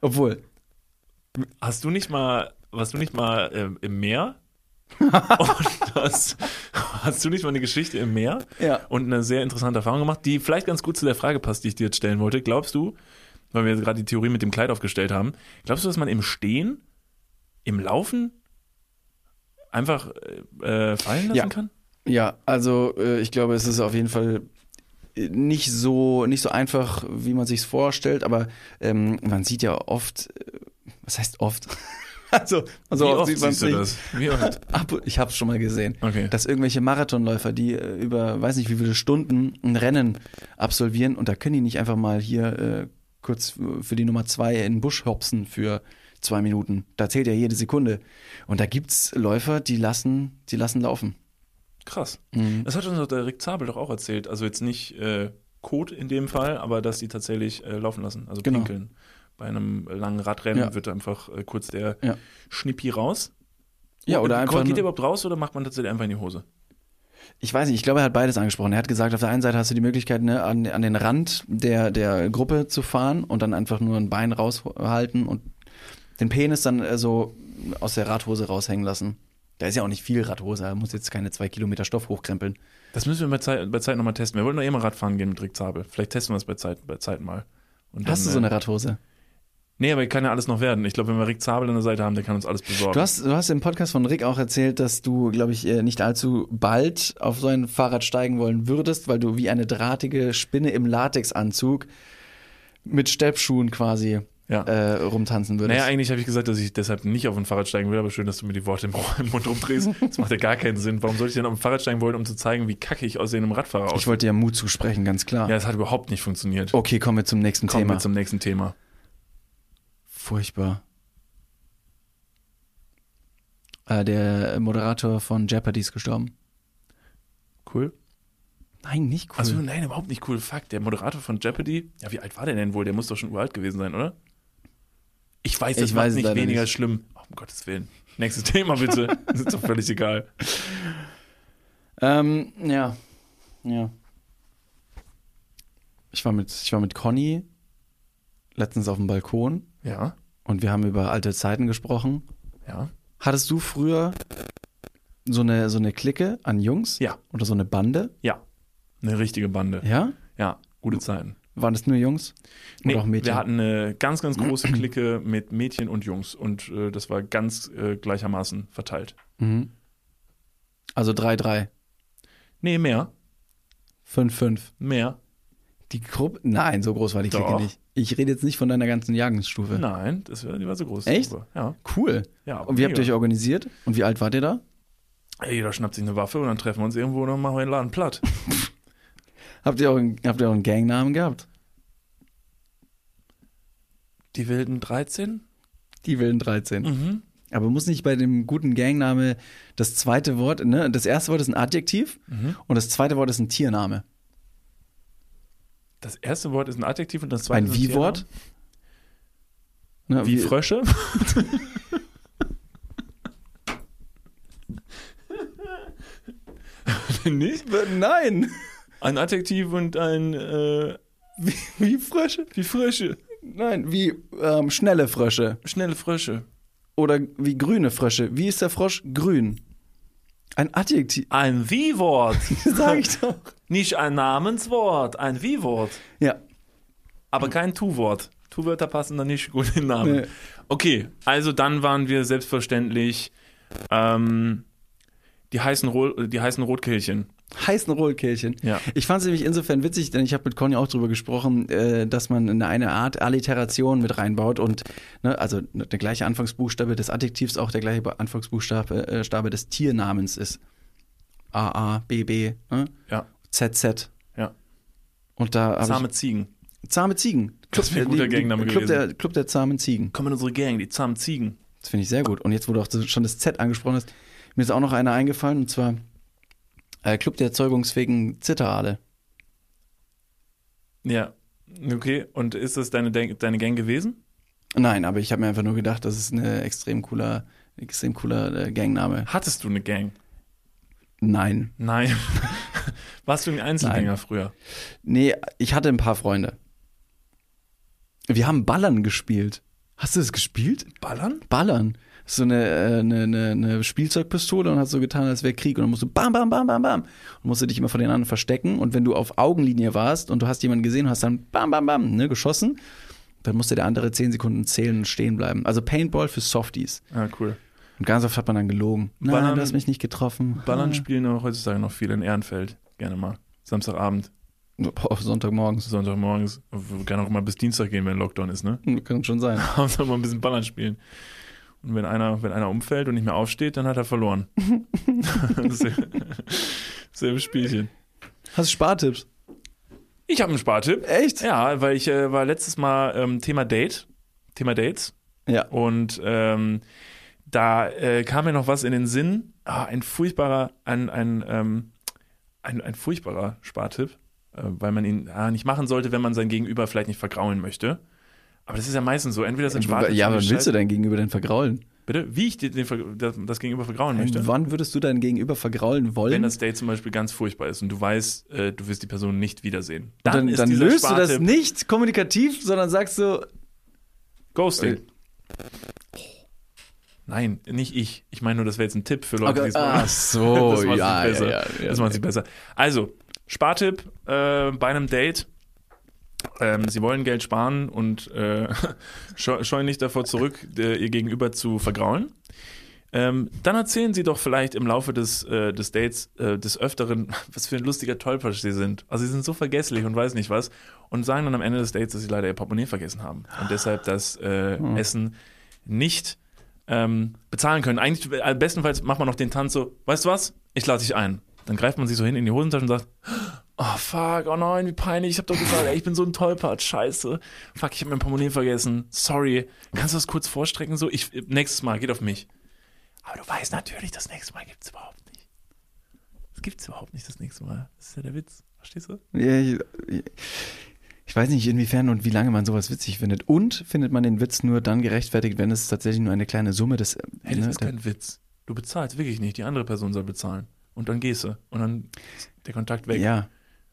B: Obwohl,
A: Hast du nicht mal. Warst du nicht mal ähm, im Meer? Und hast, hast du nicht mal eine Geschichte im Meer?
B: Ja.
A: Und eine sehr interessante Erfahrung gemacht, die vielleicht ganz gut zu der Frage passt, die ich dir jetzt stellen wollte. Glaubst du, weil wir jetzt gerade die Theorie mit dem Kleid aufgestellt haben, glaubst du, dass man im Stehen, im Laufen einfach äh, äh, fallen lassen
B: Ja.
A: kann?
B: ja, also äh, ich glaube, es ist auf jeden Fall äh, nicht so nicht so einfach, wie man sich vorstellt, aber ähm, man sieht ja oft, äh, was heißt oft? also, also
A: Wie
B: oft sieht man nicht.
A: das? Wie oft?
B: Ich habe es schon mal gesehen.
A: Okay.
B: dass irgendwelche Marathonläufer, die äh, über weiß nicht wie viele Stunden ein Rennen absolvieren und da können die nicht einfach mal hier äh, kurz für die Nummer zwei in den Busch hopsen für zwei Minuten. Da zählt ja jede Sekunde. Und da gibt's Läufer, die lassen, die lassen laufen.
A: Krass.
B: Mhm.
A: Das hat uns doch der Rick Zabel doch auch erzählt. Also jetzt nicht äh, Code in dem Fall, aber dass die tatsächlich äh, laufen lassen, also
B: Genau.
A: pinkeln bei einem langen Radrennen
B: Ja.
A: wird einfach äh, kurz der
B: Ja.
A: Schnippi raus.
B: Ja, oder
A: Geht
B: einfach.
A: der
B: Nur,
A: überhaupt raus oder macht man tatsächlich einfach in die Hose?
B: ich weiß nicht, ich glaube, er hat beides angesprochen. Er hat gesagt, auf der einen Seite hast du die Möglichkeit, ne, an, an den Rand der, der Gruppe zu fahren und dann einfach nur ein Bein raushalten und den Penis dann äh, so aus der Radhose raushängen lassen. Da ist ja auch nicht viel Radhose, er muss jetzt keine zwei Kilometer Stoff hochkrempeln.
A: Das müssen wir bei Zeit, bei Zeit nochmal testen. Wir wollten doch eh mal Radfahren gehen mit Rick Zabel. Vielleicht testen wir es bei Zeit, bei Zeit mal. Und
B: Hast du
A: dann,
B: so
A: äh,
B: eine Radhose?
A: Nee, aber kann ja alles noch werden. Ich glaube, wenn wir Rick Zabel an der Seite haben, der kann uns alles besorgen.
B: Du hast, du hast im Podcast von Rick auch erzählt, dass du, glaube ich, äh, nicht allzu bald auf so ein Fahrrad steigen wollen würdest, weil du wie eine drahtige Spinne im Latexanzug mit Steppschuhen quasi
A: ja.
B: äh, rumtanzen würdest.
A: Naja, eigentlich habe ich gesagt, dass ich deshalb nicht auf ein Fahrrad steigen will, aber schön, dass du mir die Worte im, im Mund rumdrehst. Das macht ja gar keinen Sinn. Warum sollte ich denn auf ein Fahrrad steigen wollen, um zu zeigen, wie kacke ich aussehen einem Radfahrer
B: ich
A: aus?
B: wollte dir Mut zusprechen, ganz klar.
A: Ja, das hat überhaupt nicht funktioniert.
B: Okay, kommen wir zum nächsten
A: Kommen
B: Thema.
A: wir zum nächsten Thema.
B: Furchtbar. Äh, der Moderator von Jeopardy ist gestorben.
A: Cool.
B: Nein, nicht cool.
A: Also nein, überhaupt nicht cool. Fuck, der Moderator von Jeopardy, ja, wie alt war der denn wohl? Der muss doch schon uralt gewesen sein, oder? Ich weiß, das
B: Ich weiß es
A: nicht weniger
B: nicht.
A: schlimm. Oh, um Gottes Willen. Nächstes Thema bitte. Das ist doch völlig egal.
B: Ähm, ja. Ja. Ich war mit, ich war mit Conny letztens auf dem Balkon
A: Ja,
B: und wir haben über alte Zeiten gesprochen.
A: ja.
B: Hattest du früher so eine, so eine Clique an Jungs?
A: Ja.
B: Oder so eine Bande?
A: Ja. Eine richtige Bande.
B: Ja?
A: Ja, gute Zeiten.
B: Waren das nur Jungs?
A: Nee,
B: Oder auch Mädchen?
A: wir hatten eine ganz, ganz große Clique mit Mädchen und Jungs und äh, das war ganz äh, gleichermaßen verteilt.
B: mhm. Also 3-3.
A: Nee, mehr.
B: 5-5.
A: Mehr.
B: Die Gruppe? Nein, so groß war die Clique
A: Doch.
B: nicht. Ich rede jetzt nicht von deiner ganzen Jahrgangsstufe.
A: Nein, das war, die war so groß.
B: Echt?
A: Ja.
B: Cool.
A: ja
B: Und wie habt ihr euch organisiert? Und wie alt wart ihr da?
A: Ey, Jeder schnappt sich eine Waffe und dann treffen wir uns irgendwo und dann machen wir den Laden platt.
B: Habt ihr auch, einen- habt ihr auch einen Gangnamen gehabt?
A: Die wilden 13?
B: Die Wilden 13.
A: Mhm.
B: Aber muss nicht bei dem guten Gangname das zweite Wort, ne? Das erste Wort ist ein Adjektiv
A: Mhm.
B: und das zweite Wort ist ein Tiername.
A: Das erste Wort ist ein Adjektiv und das zweite
B: Ein
A: ist
B: Wie-Wort?
A: Wie Frösche? Nicht?
B: Nein!
A: Ein Adjektiv und ein äh,
B: Wie, wie Frösche?
A: wie Frösche.
B: Nein, wie ähm, schnelle Frösche.
A: Schnelle Frösche.
B: Oder wie grüne Frösche. Wie ist der Frosch? Grün. Ein Adjektiv.
A: Ein Wie-Wort.
B: Sag ich doch.
A: Nicht ein Namenswort, ein Wie-Wort.
B: Ja.
A: Aber kein Tu-Wort. Tu-Wörter passen da nicht gut in den Namen.
B: Nee.
A: Okay, also dann waren wir selbstverständlich ähm, die, heißen Ro die heißen Rotkehlchen.
B: Heißen Rollkehlchen.
A: Ja.
B: Ich fand es nämlich insofern witzig, denn ich habe mit Conny auch drüber gesprochen, äh, dass man eine, eine Art Alliteration mit reinbaut und ne, also der gleiche Anfangsbuchstabe des Adjektivs auch der gleiche Anfangsbuchstabe äh, Stabe des Tiernamens ist. AA, BB, ne?
A: Ja.
B: ZZ.
A: Ja.
B: Und da
A: Zahme Ziegen.
B: ich Zahme Ziegen.
A: Das wär ein
B: die-
A: guter
B: die-
A: Gangname
B: Club
A: gewesen.
B: der, Club der zahmen Ziegen.
A: Komm in unsere Gang, die zahmen Ziegen.
B: Das finde ich sehr gut. Und jetzt, wo du auch schon das Z angesprochen hast, mir ist auch noch einer eingefallen, und zwar äh, Club der erzeugungsfähigen Zitterale.
A: Ja. Okay, und ist das deine, deine Gang gewesen?
B: Nein, aber ich habe mir einfach nur gedacht, das ist eine extrem cooler, extrem cooler äh, Gangname.
A: Hattest du eine Gang?
B: Nein.
A: Nein. Warst du ein Einzelgänger
B: Nein.
A: früher?
B: Nee, ich hatte ein paar Freunde. Wir haben Ballern gespielt. Hast du das gespielt?
A: Ballern?
B: Ballern. So eine, äh, eine, eine, eine Spielzeugpistole und hat so getan, als wäre Krieg. Und dann musst du bam, bam, bam, bam, bam. Und musst du dich immer vor den anderen verstecken. Und wenn du auf Augenlinie warst und du hast jemanden gesehen und hast dann bam, bam, bam, ne, geschossen, dann musste der andere zehn Sekunden zählen und stehen bleiben. Also Paintball für Softies.
A: Ah, cool.
B: Und ganz oft hat man dann gelogen. Nein,
A: Ballern-
B: du hast mich nicht getroffen.
A: Ballern
B: Ah.
A: spielen auch heutzutage noch viele in Ehrenfeld. Gerne mal. Samstagabend,
B: Boah, Sonntagmorgens.
A: Sonntagmorgens. Kann auch mal bis Dienstag gehen, wenn Lockdown ist, ne?
B: Kann schon sein.
A: Hauptsache mal ein bisschen Ballern spielen. Und wenn einer, wenn einer umfällt und nicht mehr aufsteht, dann hat er verloren. Selbe- Spielchen.
B: Hast du Spartipps?
A: Ich habe einen Spartipp.
B: Echt?
A: Ja, weil ich äh, war letztes Mal ähm, Thema Date, Thema Dates.
B: Ja.
A: Und ähm, da äh, kam mir noch was in den Sinn. Ah, ein furchtbarer, ein, ein, ähm, ein, ein furchtbarer Spartipp, äh, weil man ihn ah, nicht machen sollte, wenn man sein Gegenüber vielleicht nicht vergraulen möchte. Aber das ist ja meistens so. Entweder sind Spartipps
B: ja, aber
A: irgendwie
B: willst du dein Gegenüber denn vergraulen?
A: Bitte? Wie ich den, das, das Gegenüber vergrauen möchte?
B: Wann würdest du dein Gegenüber vergraulen wollen?
A: Wenn das Date zum Beispiel ganz furchtbar ist und du weißt, äh, du wirst die Person nicht wiedersehen.
B: dann dann, dann löst du das nicht kommunikativ, sondern sagst so,
A: Ghosting.
B: Äh.
A: Nein, nicht ich. Ich meine nur, das wäre jetzt ein Tipp für Leute, die es
B: ach
A: wollen.
B: so,
A: das macht
B: ja,
A: sich besser.
B: ja, ja,
A: das macht sich besser. Also, Spartipp äh, bei einem Date. Ähm, Sie wollen Geld sparen und äh, scheu- scheuen nicht davor zurück, äh, ihr Gegenüber zu vergraulen. Ähm, dann erzählen Sie doch vielleicht im Laufe des, äh, des Dates äh, des Öfteren, was für ein lustiger Tollpatsch Sie sind. Also Sie sind so vergesslich und weiß nicht was und sagen dann am Ende des Dates, dass Sie leider Ihr Portemonnaie vergessen haben und deshalb das äh, Essen nicht ähm, bezahlen können. Eigentlich, äh, bestenfalls macht man noch den Tanz so, weißt du was, ich lade dich ein. Dann greift man sich so hin in die Hosentasche und sagt, oh fuck, oh nein, wie peinlich, ich hab doch gesagt, ey, ich bin so ein Tollpatsch, scheiße. Fuck, ich hab mein Portemonnaie vergessen, sorry. Kannst du das kurz vorstrecken so? Ich, nächstes Mal, geht auf mich. Aber du weißt natürlich, das nächste Mal gibt's überhaupt nicht. Das gibt's überhaupt nicht das nächste Mal. Das ist ja der Witz, verstehst du?
B: Ja, ich, ich weiß nicht, inwiefern und wie lange man sowas witzig findet. Und findet man den Witz nur dann gerechtfertigt, wenn es tatsächlich nur eine kleine Summe des.
A: Hey, das
B: ne,
A: ist kein Witz. Du bezahlst wirklich nicht, die andere Person soll bezahlen. Und dann gehst du. Und dann ist der Kontakt weg.
B: ja.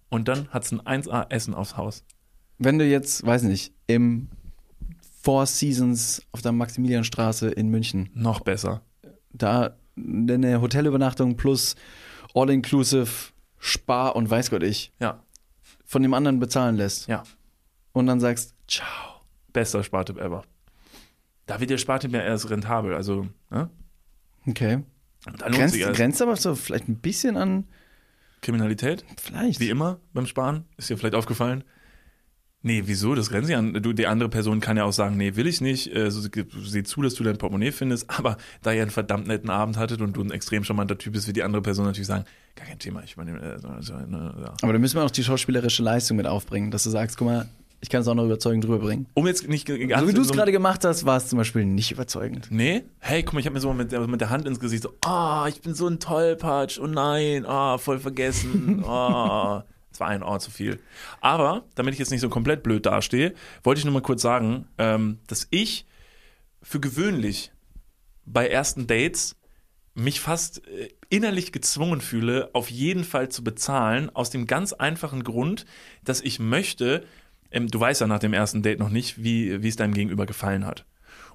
A: Und dann hat's ein 1A-Essen aufs Haus.
B: Wenn du jetzt, weiß nicht, im Four Seasons auf der Maximilianstraße in München,
A: Noch besser.
B: da eine Hotelübernachtung plus All-Inclusive, Spar und weiß Gott ich,
A: Ja,
B: von dem anderen bezahlen lässt.
A: ja.
B: Und dann sagst, ciao.
A: Bester Spartipp ever. Da wird der Spartipp ja erst rentabel. Also, ne?
B: Okay.
A: Da
B: Grenzt, grenzt aber so vielleicht ein bisschen an,
A: Kriminalität,
B: vielleicht.
A: wie immer beim Sparen, ist dir vielleicht aufgefallen. Nee, wieso? Das grenzt sich an. Du, die andere Person kann ja auch sagen, nee, will ich nicht. Äh, so, sieh zu, dass du dein Portemonnaie findest. Aber da ihr einen verdammt netten Abend hattet und du ein extrem charmanter Typ bist, wird die andere Person natürlich sagen, gar kein Thema, ich übernehme. Äh, ne, ja.
B: Aber da müssen wir auch die schauspielerische Leistung mit aufbringen, dass du sagst, guck mal, ich kann es auch noch überzeugend rüberbringen.
A: Um jetzt nicht
B: so wie du es gerade gemacht hast, war es zum Beispiel nicht überzeugend.
A: Nee? Hey, guck mal, ich habe mir so mit der, mit der Hand ins Gesicht so, ah, ich bin so ein Tollpatsch, oh nein, ah, voll vergessen, ah. Das war ein Ohr zu viel. Aber, damit ich jetzt nicht so komplett blöd dastehe, wollte ich nur mal kurz sagen, ähm, dass ich für gewöhnlich bei ersten Dates mich fast äh, innerlich gezwungen fühle, auf jeden Fall zu bezahlen, aus dem ganz einfachen Grund, dass ich möchte, ähm, du weißt ja nach dem ersten Date noch nicht, wie, wie es deinem Gegenüber gefallen hat.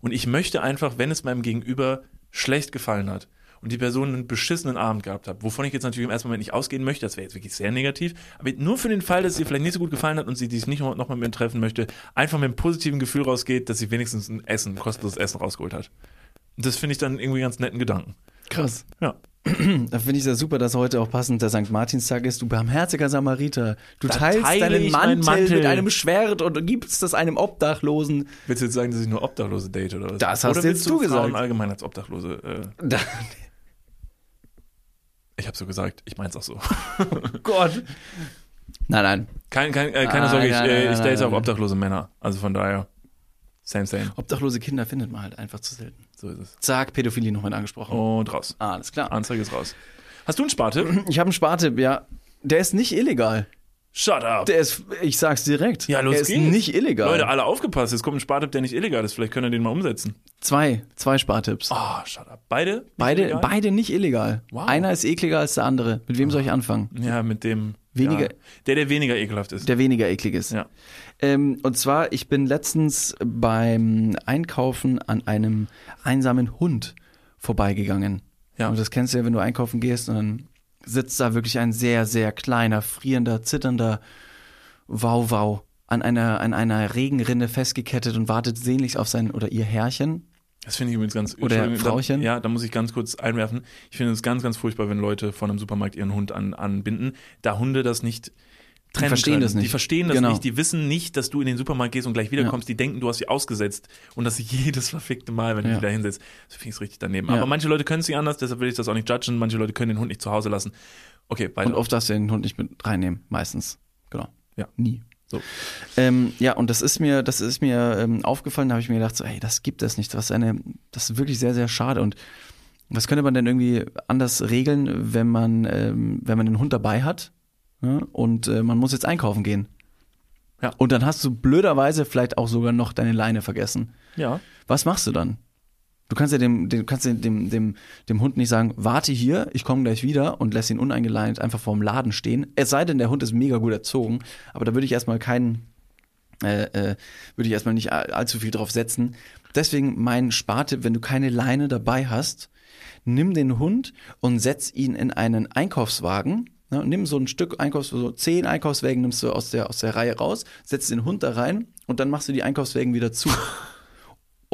A: Und ich möchte einfach, wenn es meinem Gegenüber schlecht gefallen hat und die Person einen beschissenen Abend gehabt hat, wovon ich jetzt natürlich im ersten Moment nicht ausgehen möchte, das wäre jetzt wirklich sehr negativ, aber nur für den Fall, dass es ihr vielleicht nicht so gut gefallen hat und sie dich nicht noch noch mal mit mir treffen möchte, einfach mit einem positiven Gefühl rausgeht, dass sie wenigstens ein Essen, ein kostenloses Essen rausgeholt hat. Das finde ich dann irgendwie ganz netten Gedanken.
B: Krass.
A: Ja.
B: Da finde ich es ja super, dass heute auch passend der St. Martinstag ist. Du barmherziger Samariter. Du
A: Da
B: teilst
A: teile
B: deinen
A: ich
B: Mantel,
A: Mantel.
B: mit einem Schwert und gibst das einem Obdachlosen.
A: Willst du jetzt sagen, dass ich nur Obdachlose date oder was?
B: Das hast
A: oder
B: jetzt du
A: Frauen
B: gesagt.
A: allgemein als Obdachlose. Äh,
B: Da,
A: ich habe so gesagt, ich mein's auch so.
B: Gott. Nein, nein.
A: Kein, kein, äh, keine
B: Ah,
A: Sorge, ich,
B: nein,
A: äh,
B: nein,
A: ich
B: nein,
A: date auch
B: nein.
A: obdachlose Männer. Also von daher, same, same.
B: Obdachlose Kinder findet man halt einfach zu selten.
A: So ist es.
B: Zack, Pädophilie noch mit angesprochen.
A: Und raus.
B: Ah, alles klar.
A: Anzeige ist raus. Hast du einen Spartipp?
B: Ich habe einen Spartipp, ja. Der ist nicht illegal.
A: Shut up.
B: Der ist, ich sag's direkt.
A: Ja, los
B: Er ist
A: geht's.
B: nicht illegal.
A: Leute, alle aufgepasst. Jetzt kommt ein Spartipp, der nicht illegal ist. Vielleicht können wir den mal umsetzen.
B: zwei, zwei Spartipps.
A: Oh, shut up. Beide?
B: Beide,
A: illegal?
B: beide nicht illegal.
A: Wow.
B: Einer ist ekliger als der andere. Mit wem soll ich anfangen?
A: Ja, mit dem.
B: Weniger-
A: Ja, der, der weniger ekelhaft ist.
B: Der weniger eklig ist.
A: Ja.
B: Ähm, und zwar, ich bin letztens beim Einkaufen an einem einsamen Hund vorbeigegangen.
A: Ja.
B: Und das kennst du ja, wenn du einkaufen gehst und dann sitzt da wirklich ein sehr, sehr kleiner, frierender, zitternder Wow-Wow an einer, an einer Regenrinne festgekettet und wartet sehnlichst auf sein oder ihr Herrchen.
A: Das finde ich übrigens ganz
B: Oder Frauchen.
A: Da, ja, da muss ich ganz kurz einwerfen. Ich finde es ganz, ganz furchtbar, wenn Leute von einem Supermarkt ihren Hund an, anbinden, da Hunde das nicht trennen
B: verstehen
A: können.
B: das nicht.
A: Die verstehen das
B: Genau.
A: nicht. Die wissen nicht, dass du in den Supermarkt gehst und gleich wiederkommst. Die denken, du hast sie ausgesetzt. Und das jedes verfickte Mal, wenn du
B: Ja.
A: die da hinsetzt. Das finde ich richtig daneben.
B: Ja.
A: Aber manche Leute können es nicht anders, deshalb will ich das auch nicht judgen. Manche Leute können den Hund nicht zu Hause lassen. Okay, weiter.
B: Und oft darfst du den Hund nicht mit reinnehmen, meistens. Genau.
A: Ja.
B: Nie.
A: So.
B: Ähm, ja, und das ist mir, das ist mir ähm, aufgefallen, da habe ich mir gedacht, so, ey, das gibt es nicht. Was eine, das ist wirklich sehr, sehr schade. Und was könnte man denn irgendwie anders regeln, wenn man, ähm, wenn man den Hund dabei hat? Ja, und äh, man muss jetzt einkaufen gehen.
A: Ja.
B: Und dann hast du blöderweise vielleicht auch sogar noch deine Leine vergessen.
A: Ja.
B: Was machst du dann? Du kannst ja dem, dem, kannst dem, dem, dem, dem Hund nicht sagen, warte hier, ich komme gleich wieder und lässt ihn uneingeleitet einfach vorm Laden stehen. Es sei denn, der Hund ist mega gut erzogen, aber da würde ich erstmal keinen, äh, äh, würde ich erstmal nicht all- allzu viel drauf setzen. Deswegen mein Spartipp, wenn du keine Leine dabei hast, nimm den Hund und setz ihn in einen Einkaufswagen. Ne, nimm so ein Stück Einkaufs, so zehn Einkaufswägen nimmst du aus der, aus der Reihe raus, setzt den Hund da rein und dann machst du die Einkaufswägen wieder zu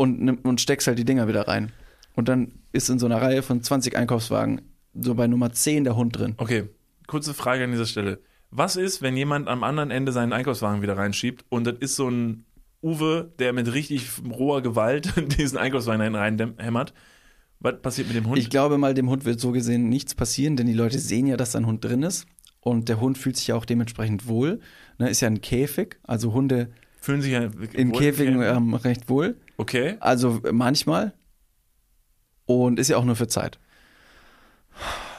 B: und, nimm, und steckst halt die Dinger wieder rein. Und dann ist in so einer Reihe von 20 Einkaufswagen so bei Nummer 10 der Hund drin.
A: Okay, kurze Frage an dieser Stelle. Was ist, wenn jemand am anderen Ende seinen Einkaufswagen wieder reinschiebt und das ist so ein Uwe, der mit richtig roher Gewalt diesen Einkaufswagen reinhämmert? Was passiert mit dem Hund?
B: Ich glaube mal, dem Hund wird so gesehen nichts passieren, denn die Leute sehen ja, dass da ein Hund drin ist. Und der Hund fühlt sich ja auch dementsprechend wohl. Ne, ist ja ein Käfig, also Hunde
A: Fühlen sich ja
B: in Käfigen ähm, recht wohl.
A: Okay.
B: Also manchmal. Und ist ja auch nur für Zeit.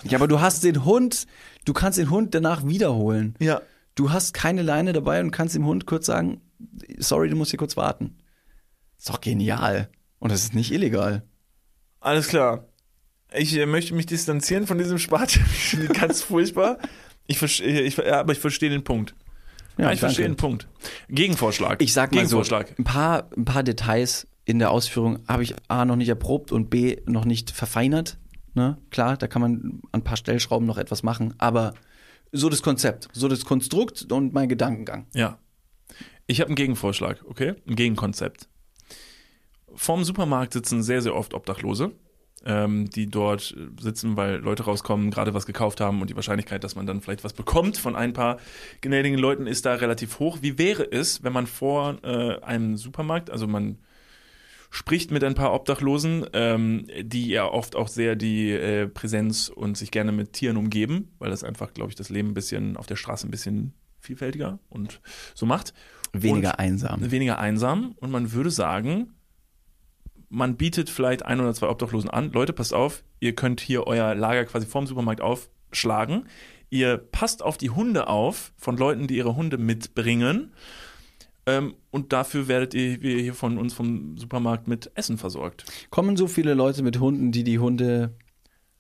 B: Ja, aber du hast den Hund, du kannst den Hund danach wiederholen.
A: Ja.
B: Du hast keine Leine dabei und kannst dem Hund kurz sagen, sorry, du musst hier kurz warten. Ist doch genial. Und das ist nicht illegal.
A: Alles klar. Ich äh, möchte mich distanzieren von diesem Spart. Ich finde ihn ganz furchtbar. Ich verstehe, ich, ja, aber ich verstehe den Punkt. Ja, ich verstehe den Punkt. Gegenvorschlag.
B: Ich sag mal so,
A: Gegenvorschlag.
B: ein paar, ein paar Details in der Ausführung habe ich A noch nicht erprobt und B noch nicht verfeinert. Ne? Klar, da kann man an ein paar Stellschrauben noch etwas machen, aber so das Konzept, so das Konstrukt und mein Gedankengang.
A: Ja. Ich habe einen Gegenvorschlag, okay? Ein Gegenkonzept. Vorm Supermarkt sitzen sehr, sehr oft Obdachlose, ähm, die dort sitzen, weil Leute rauskommen, gerade was gekauft haben und die Wahrscheinlichkeit, dass man dann vielleicht was bekommt von ein paar gnädigen Leuten, ist da relativ hoch. Wie wäre es, wenn man vor äh, einem Supermarkt, also man spricht mit ein paar Obdachlosen, ähm, die ja oft auch sehr die äh, Präsenz und sich gerne mit Tieren umgeben, weil das einfach, glaube ich, das Leben ein bisschen auf der Straße ein bisschen vielfältiger und so macht.
B: Weniger
A: und
B: einsam.
A: Weniger einsam und man würde sagen, man bietet vielleicht ein oder zwei Obdachlosen an. Leute, passt auf, ihr könnt hier euer Lager quasi vorm Supermarkt aufschlagen. Ihr passt auf die Hunde auf von Leuten, die ihre Hunde mitbringen. Ähm, und dafür werdet ihr hier von uns vom Supermarkt mit Essen versorgt.
B: Kommen so viele Leute mit Hunden, die die Hunde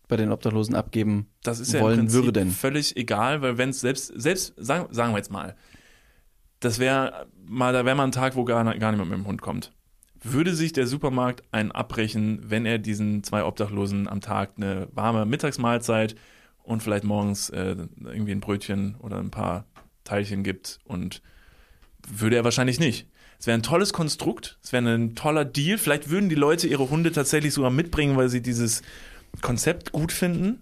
B: bei den Obdachlosen abgeben
A: Das ist ja
B: wollen würden?
A: völlig egal, weil wenn es selbst, selbst sagen, sagen wir jetzt mal, das wäre mal, da wäre mal ein Tag, wo gar, gar niemand mit dem Hund kommt. Würde sich der Supermarkt einen abbrechen, wenn er diesen zwei Obdachlosen am Tag eine warme Mittagsmahlzeit und vielleicht morgens äh, irgendwie ein Brötchen oder ein paar Teilchen gibt und würde er wahrscheinlich nicht. Es wäre ein tolles Konstrukt, es wäre ein toller Deal. Vielleicht würden die Leute ihre Hunde tatsächlich sogar mitbringen, weil sie dieses Konzept gut finden.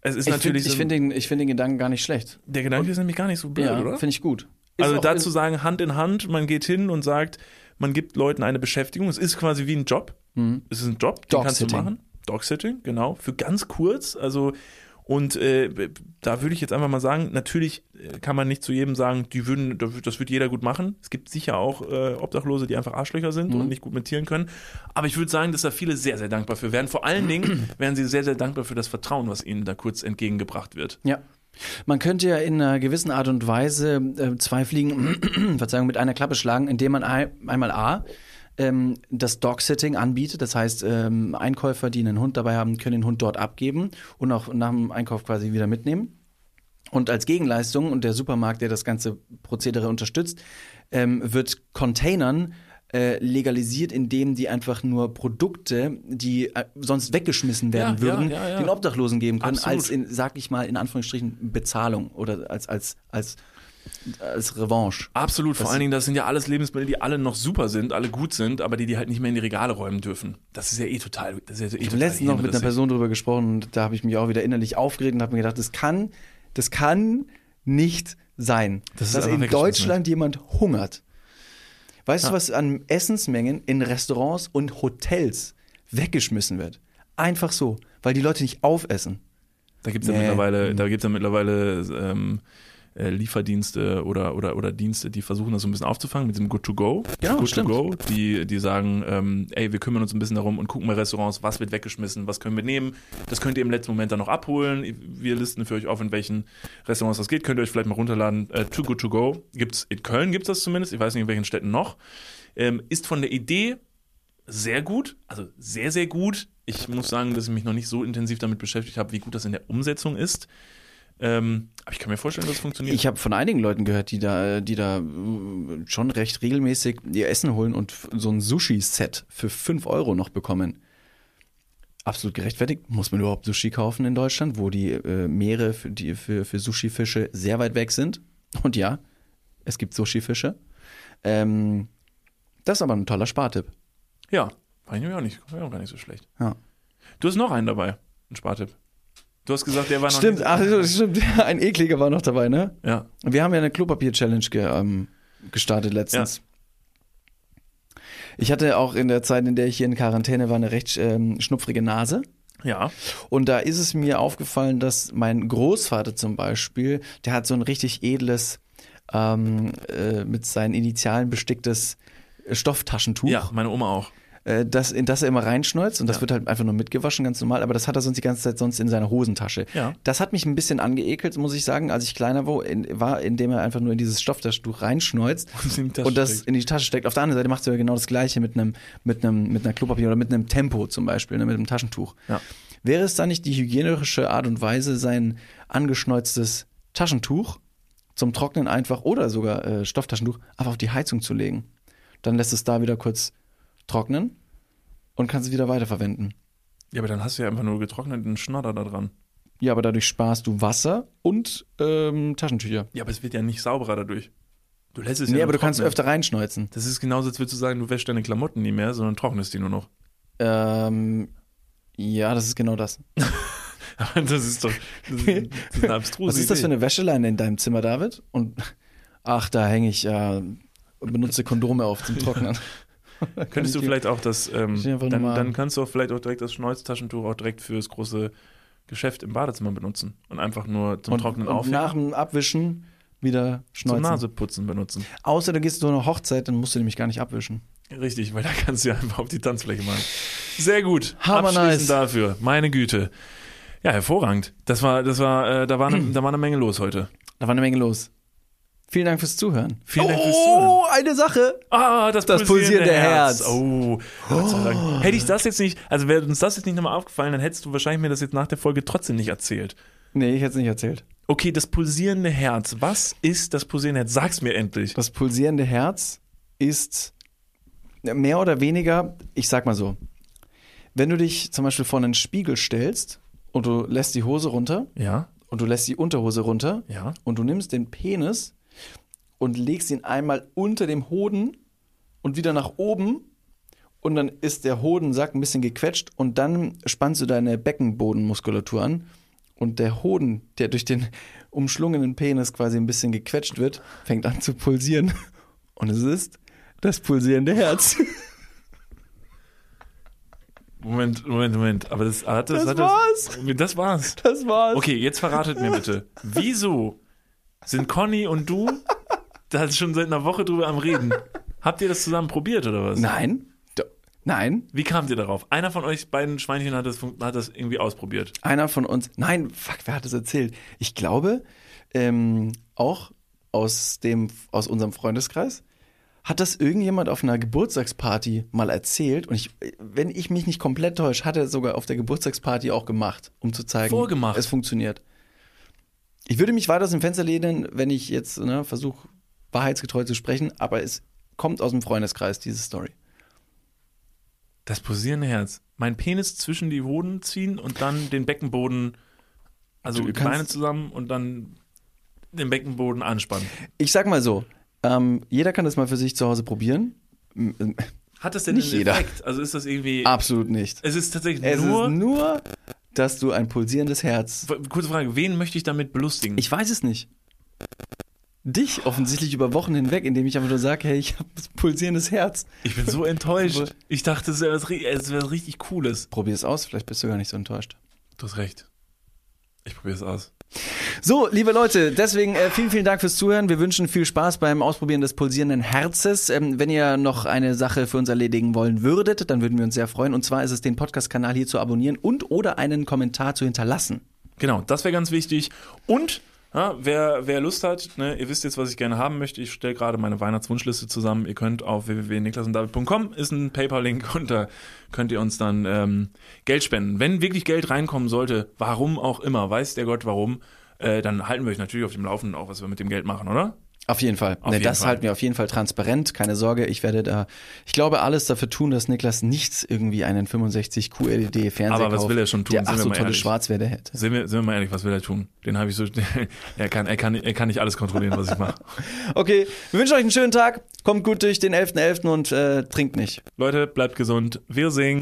A: Es ist
B: Ich
A: natürlich
B: finde
A: so,
B: find den, ich find den Gedanken gar nicht schlecht.
A: der Gedanke ist nämlich gar nicht so blöd,
B: Ja,
A: oder?
B: finde ich gut. Ist
A: Also dazu sagen, Hand in Hand, man geht hin und sagt, man gibt Leuten eine Beschäftigung. Es ist quasi wie ein Job.
B: Mhm.
A: Es ist ein Job, den kannst du
B: Dog-Sitting.
A: machen. Dog-Sitting, genau. Für ganz kurz. Also, und äh, da würde ich jetzt einfach mal sagen, natürlich äh, kann man nicht zu jedem sagen, die würden, das wird jeder gut machen. Es gibt sicher auch äh, Obdachlose, die einfach Arschlöcher sind
B: Mhm.
A: und nicht gut mit Tieren können. Aber ich würde sagen, dass da viele sehr, sehr dankbar für werden. Vor allen Dingen wären sie sehr, sehr dankbar für das Vertrauen, was ihnen da kurz entgegengebracht wird.
B: Ja. Man könnte ja in einer gewissen Art und Weise äh, zwei Fliegen, Verzeihung, mit einer Klappe schlagen, indem man ein, einmal A, ähm, das Dog-Sitting anbietet. Das heißt, ähm, Einkäufer, die einen Hund dabei haben, können den Hund dort abgeben und auch nach dem Einkauf quasi wieder mitnehmen. Und als Gegenleistung, und der Supermarkt, der das ganze Prozedere unterstützt, ähm, wird Containern äh, legalisiert, indem die einfach nur Produkte, die äh, sonst weggeschmissen werden
A: Ja,
B: würden,
A: ja, ja,
B: den Obdachlosen geben können,
A: Absolut.
B: als in, sag ich mal, in Anführungsstrichen Bezahlung oder als, als, als, als Revanche.
A: Absolut, vor
B: Das-
A: allen Dingen, das sind ja alles Lebensmittel, die alle noch super sind, alle gut sind, aber die die halt nicht mehr in die Regale räumen dürfen. Das ist ja eh total. Das ist ja eh
B: Ich habe letztens noch mit einer. Person drüber gesprochen und da habe ich mich auch wieder innerlich aufgeregt und habe mir gedacht, das kann, das kann nicht sein,
A: Das
B: dass in Deutschland jemand hungert. Weißt
A: Ja.
B: du, was an Essensmengen in Restaurants und Hotels weggeschmissen wird? Einfach so, weil die Leute nicht aufessen.
A: Da gibt's ja
B: Nee.
A: mittlerweile, da gibt's ja mittlerweile ähm, äh, Lieferdienste oder, oder, oder Dienste, die versuchen das so ein bisschen aufzufangen mit diesem Good to Go.
B: Genau,
A: Good
B: stimmt.
A: to Go, die, die sagen, ähm, ey, wir kümmern uns ein bisschen darum und gucken bei Restaurants, was wird weggeschmissen, was können wir nehmen. Das könnt ihr im letzten Moment dann noch abholen. Wir listen für euch auf, in welchen Restaurants das geht. Könnt ihr euch vielleicht mal runterladen. Äh, Too Good to Go gibt's in Köln gibt's das zumindest. Ich weiß nicht, in welchen Städten noch. Ähm, ist von der Idee sehr gut, also sehr, sehr gut. Ich muss sagen, dass ich mich noch nicht so intensiv damit beschäftigt habe, wie gut das in der Umsetzung ist. Ähm, aber ich kann mir vorstellen, dass es funktioniert.
B: Ich habe von einigen Leuten gehört, die da, die da äh, schon recht regelmäßig ihr Essen holen und so ein Sushi-Set für 5 Euro noch bekommen. Absolut gerechtfertigt. Muss man überhaupt Sushi kaufen in Deutschland, wo die äh, Meere für, die, für, für Sushi-Fische sehr weit weg sind? Und ja, es gibt Sushi-Fische. Ähm, das ist aber ein toller Spartipp.
A: ja, war ich nämlich auch nicht, war auch gar nicht so schlecht.
B: Ja.
A: Du hast noch einen dabei, einen Spartipp. Du hast gesagt, der war noch
B: Stimmt, ach, stimmt. Ein ekliger war noch dabei, ne?
A: Ja,
B: Wir haben ja eine Klopapier-Challenge ge, ähm, gestartet letztens. Ich hatte auch in der Zeit, in der ich hier in Quarantäne war, eine recht ähm, schnupfrige Nase.
A: ja.
B: Und da ist es mir aufgefallen, dass mein Großvater zum Beispiel, der hat so ein richtig edles, ähm, äh, mit seinen Initialen besticktes Stofftaschentuch,
A: Ja, meine Oma auch.
B: Äh, das, in das er immer reinschneuzt und das
A: Ja.
B: wird halt einfach nur mitgewaschen, ganz normal, aber das hat er sonst die ganze Zeit sonst in seiner Hosentasche.
A: Ja.
B: Das hat mich ein bisschen angeekelt, muss ich sagen, als ich kleiner war, in, war indem er einfach nur in dieses Stofftaschentuch reinschneuzt
A: Und
B: und das
A: steckt.
B: in die Tasche steckt. Auf der anderen Seite machst du ja genau das Gleiche mit einem, mit einem, mit einer Klopapier oder mit einem Tempo zum Beispiel, ne, mit einem Taschentuch.
A: Ja.
B: Wäre es da nicht die hygienische Art und Weise, sein angeschneuztes Taschentuch zum Trocknen einfach oder sogar äh, Stofftaschentuch einfach auf die Heizung zu legen? Dann lässt es da wieder kurz trocknen und kannst es wieder weiterverwenden.
A: Ja, aber dann hast du ja einfach nur getrockneten Schnodder da dran.
B: Ja, aber dadurch sparst du Wasser und ähm, Taschentücher.
A: Ja, aber es wird ja nicht sauberer dadurch. Du lässt es ja
B: Nee, aber du kannst
A: trocknen.
B: öfter reinschneuzen.
A: Das ist genauso, als würdest du sagen, du wäschst deine Klamotten nie mehr, sondern trocknest die nur noch.
B: Ähm, ja, das ist genau das.
A: Das ist doch das ist, das ist eine abstruse
B: Was ist das für eine Wäscheleine in deinem Zimmer, David? Und ach, da hänge ich äh, und benutze Kondome auf zum Trocknen.
A: Könntest du vielleicht auch das, ähm, dann, dann kannst du auch vielleicht auch direkt das Schneuztaschentuch auch direkt fürs große Geschäft im Badezimmer benutzen und einfach nur zum
B: und,
A: Trocknen
B: und
A: aufhängen,
B: nach dem Abwischen wieder
A: zum
B: schneuzen.
A: Naseputzen benutzen.
B: Außer du gehst zu einer Hochzeit, dann musst du nämlich gar nicht abwischen.
A: Richtig, weil da kannst du ja einfach auf die Tanzfläche machen. Sehr gut.
B: Hammer
A: Abschließend
B: nice.
A: dafür. Meine Güte. Ja, hervorragend. Das war, das war, äh, da war, eine, da war eine Menge los heute.
B: Da war eine Menge los. Vielen Dank fürs Zuhören.
A: Vielen Dank fürs Zuhören.
B: Oh, eine Sache.
A: Ah, das,
B: Das pulsierende Herz.
A: Oh, Gott sei Dank. Hätte ich das jetzt nicht, also wäre uns das jetzt nicht nochmal aufgefallen, dann hättest du wahrscheinlich mir das jetzt nach der Folge trotzdem nicht erzählt.
B: Nee, ich hätte es nicht erzählt.
A: Okay, das pulsierende Herz. Was ist das pulsierende Herz? Sag's mir endlich.
B: Das pulsierende Herz ist mehr oder weniger, ich sag mal so, wenn du dich zum Beispiel vor einen Spiegel stellst und du lässt die Hose runter
A: Ja,
B: und du lässt die Unterhose runter
A: ja.
B: und du nimmst den Penis und legst ihn einmal unter dem Hoden und wieder nach oben und dann ist der Hodensack ein bisschen gequetscht und dann spannst du deine Beckenbodenmuskulatur an und der Hoden, der durch den umschlungenen Penis quasi ein bisschen gequetscht wird, fängt an zu pulsieren und es ist das pulsierende Herz.
A: Moment, Moment, Moment. Aber das hat das,
B: Das
A: hat
B: war's.
A: Das, das war's.
B: Das war's.
A: Okay, jetzt verratet mir bitte. Wieso sind Conny und du da schon seit einer Woche drüber am Reden? Habt ihr das zusammen probiert oder was?
B: Nein. Nein.
A: Wie kamt ihr darauf? Einer von euch beiden Schweinchen hat das, hat das irgendwie ausprobiert.
B: Einer von uns, nein, fuck, wer hat das erzählt? Ich glaube, ähm, auch aus dem, aus unserem Freundeskreis, hat das irgendjemand auf einer Geburtstagsparty mal erzählt und ich, wenn ich mich nicht komplett täusche, hat er sogar auf der Geburtstagsparty auch gemacht, um zu zeigen,
A: Vorgemacht.
B: es funktioniert. Ich würde mich weiter aus dem Fenster lehnen, wenn ich jetzt ne, versuche, wahrheitsgetreu zu sprechen, aber es kommt aus dem Freundeskreis, diese Story.
A: Das pulsierende Herz. Mein Penis zwischen die Hoden ziehen und dann den Beckenboden, also die Beine zusammen und dann den Beckenboden anspannen.
B: Ich sag mal so, ähm, jeder kann das mal für sich zu Hause probieren. Ähm,
A: Hat das denn
B: Nicht
A: einen
B: jeder.
A: Effekt? Also ist das irgendwie.
B: Absolut nicht.
A: Es ist tatsächlich
B: Es
A: nur.
B: ist nur, dass du ein pulsierendes Herz.
A: Kurze Frage, wen möchte ich damit belustigen?
B: Ich weiß es nicht. Dich offensichtlich über Wochen hinweg, indem ich einfach nur sage, hey, ich habe ein pulsierendes Herz.
A: Ich bin so enttäuscht. Ich dachte, es wäre was, es wäre was richtig Cooles.
B: Probier es aus, vielleicht bist du gar nicht so enttäuscht.
A: Du hast recht. Ich probiere es aus.
B: So, liebe Leute, deswegen äh, vielen, vielen Dank fürs Zuhören. Wir wünschen viel Spaß beim Ausprobieren des pulsierenden Herzes. Ähm, wenn ihr noch eine Sache für uns erledigen wollen würdet, dann würden wir uns sehr freuen. Und zwar ist es, den Podcast-Kanal hier zu abonnieren und oder einen Kommentar zu hinterlassen.
A: Genau, das wäre ganz wichtig. Und ja, wer, wer Lust hat, ne, ihr wisst jetzt, was ich gerne haben möchte. Ich stelle gerade meine Weihnachtswunschliste zusammen. Ihr könnt auf www.niklasunddavid.com ist ein PayPal-Link und da könnt ihr uns dann ähm, Geld spenden. Wenn wirklich Geld reinkommen sollte, warum auch immer, weiß der Gott warum, äh, dann halten wir euch natürlich auf dem Laufenden auch, was wir mit dem Geld machen, oder?
B: Auf jeden Fall.
A: Auf
B: ne,
A: jeden
B: das
A: Fall.
B: halten wir auf jeden Fall transparent. Keine Sorge, ich werde da, ich glaube, alles dafür tun, dass Niklas nichts irgendwie einen 65 QLED Fernseher
A: Aber was
B: kauft,
A: will er schon tun,
B: der ach
A: wir
B: so tolle. Schwarzwerte hätte.
A: Sind wir, sind wir mal ehrlich, was will er tun? Den habe ich so. er, kann, er, kann, er kann nicht alles kontrollieren, was ich mache.
B: Okay, wir wünschen euch einen schönen Tag. Kommt gut durch den 11.11. und äh, trinkt nicht.
A: Leute, bleibt gesund. Wir singen.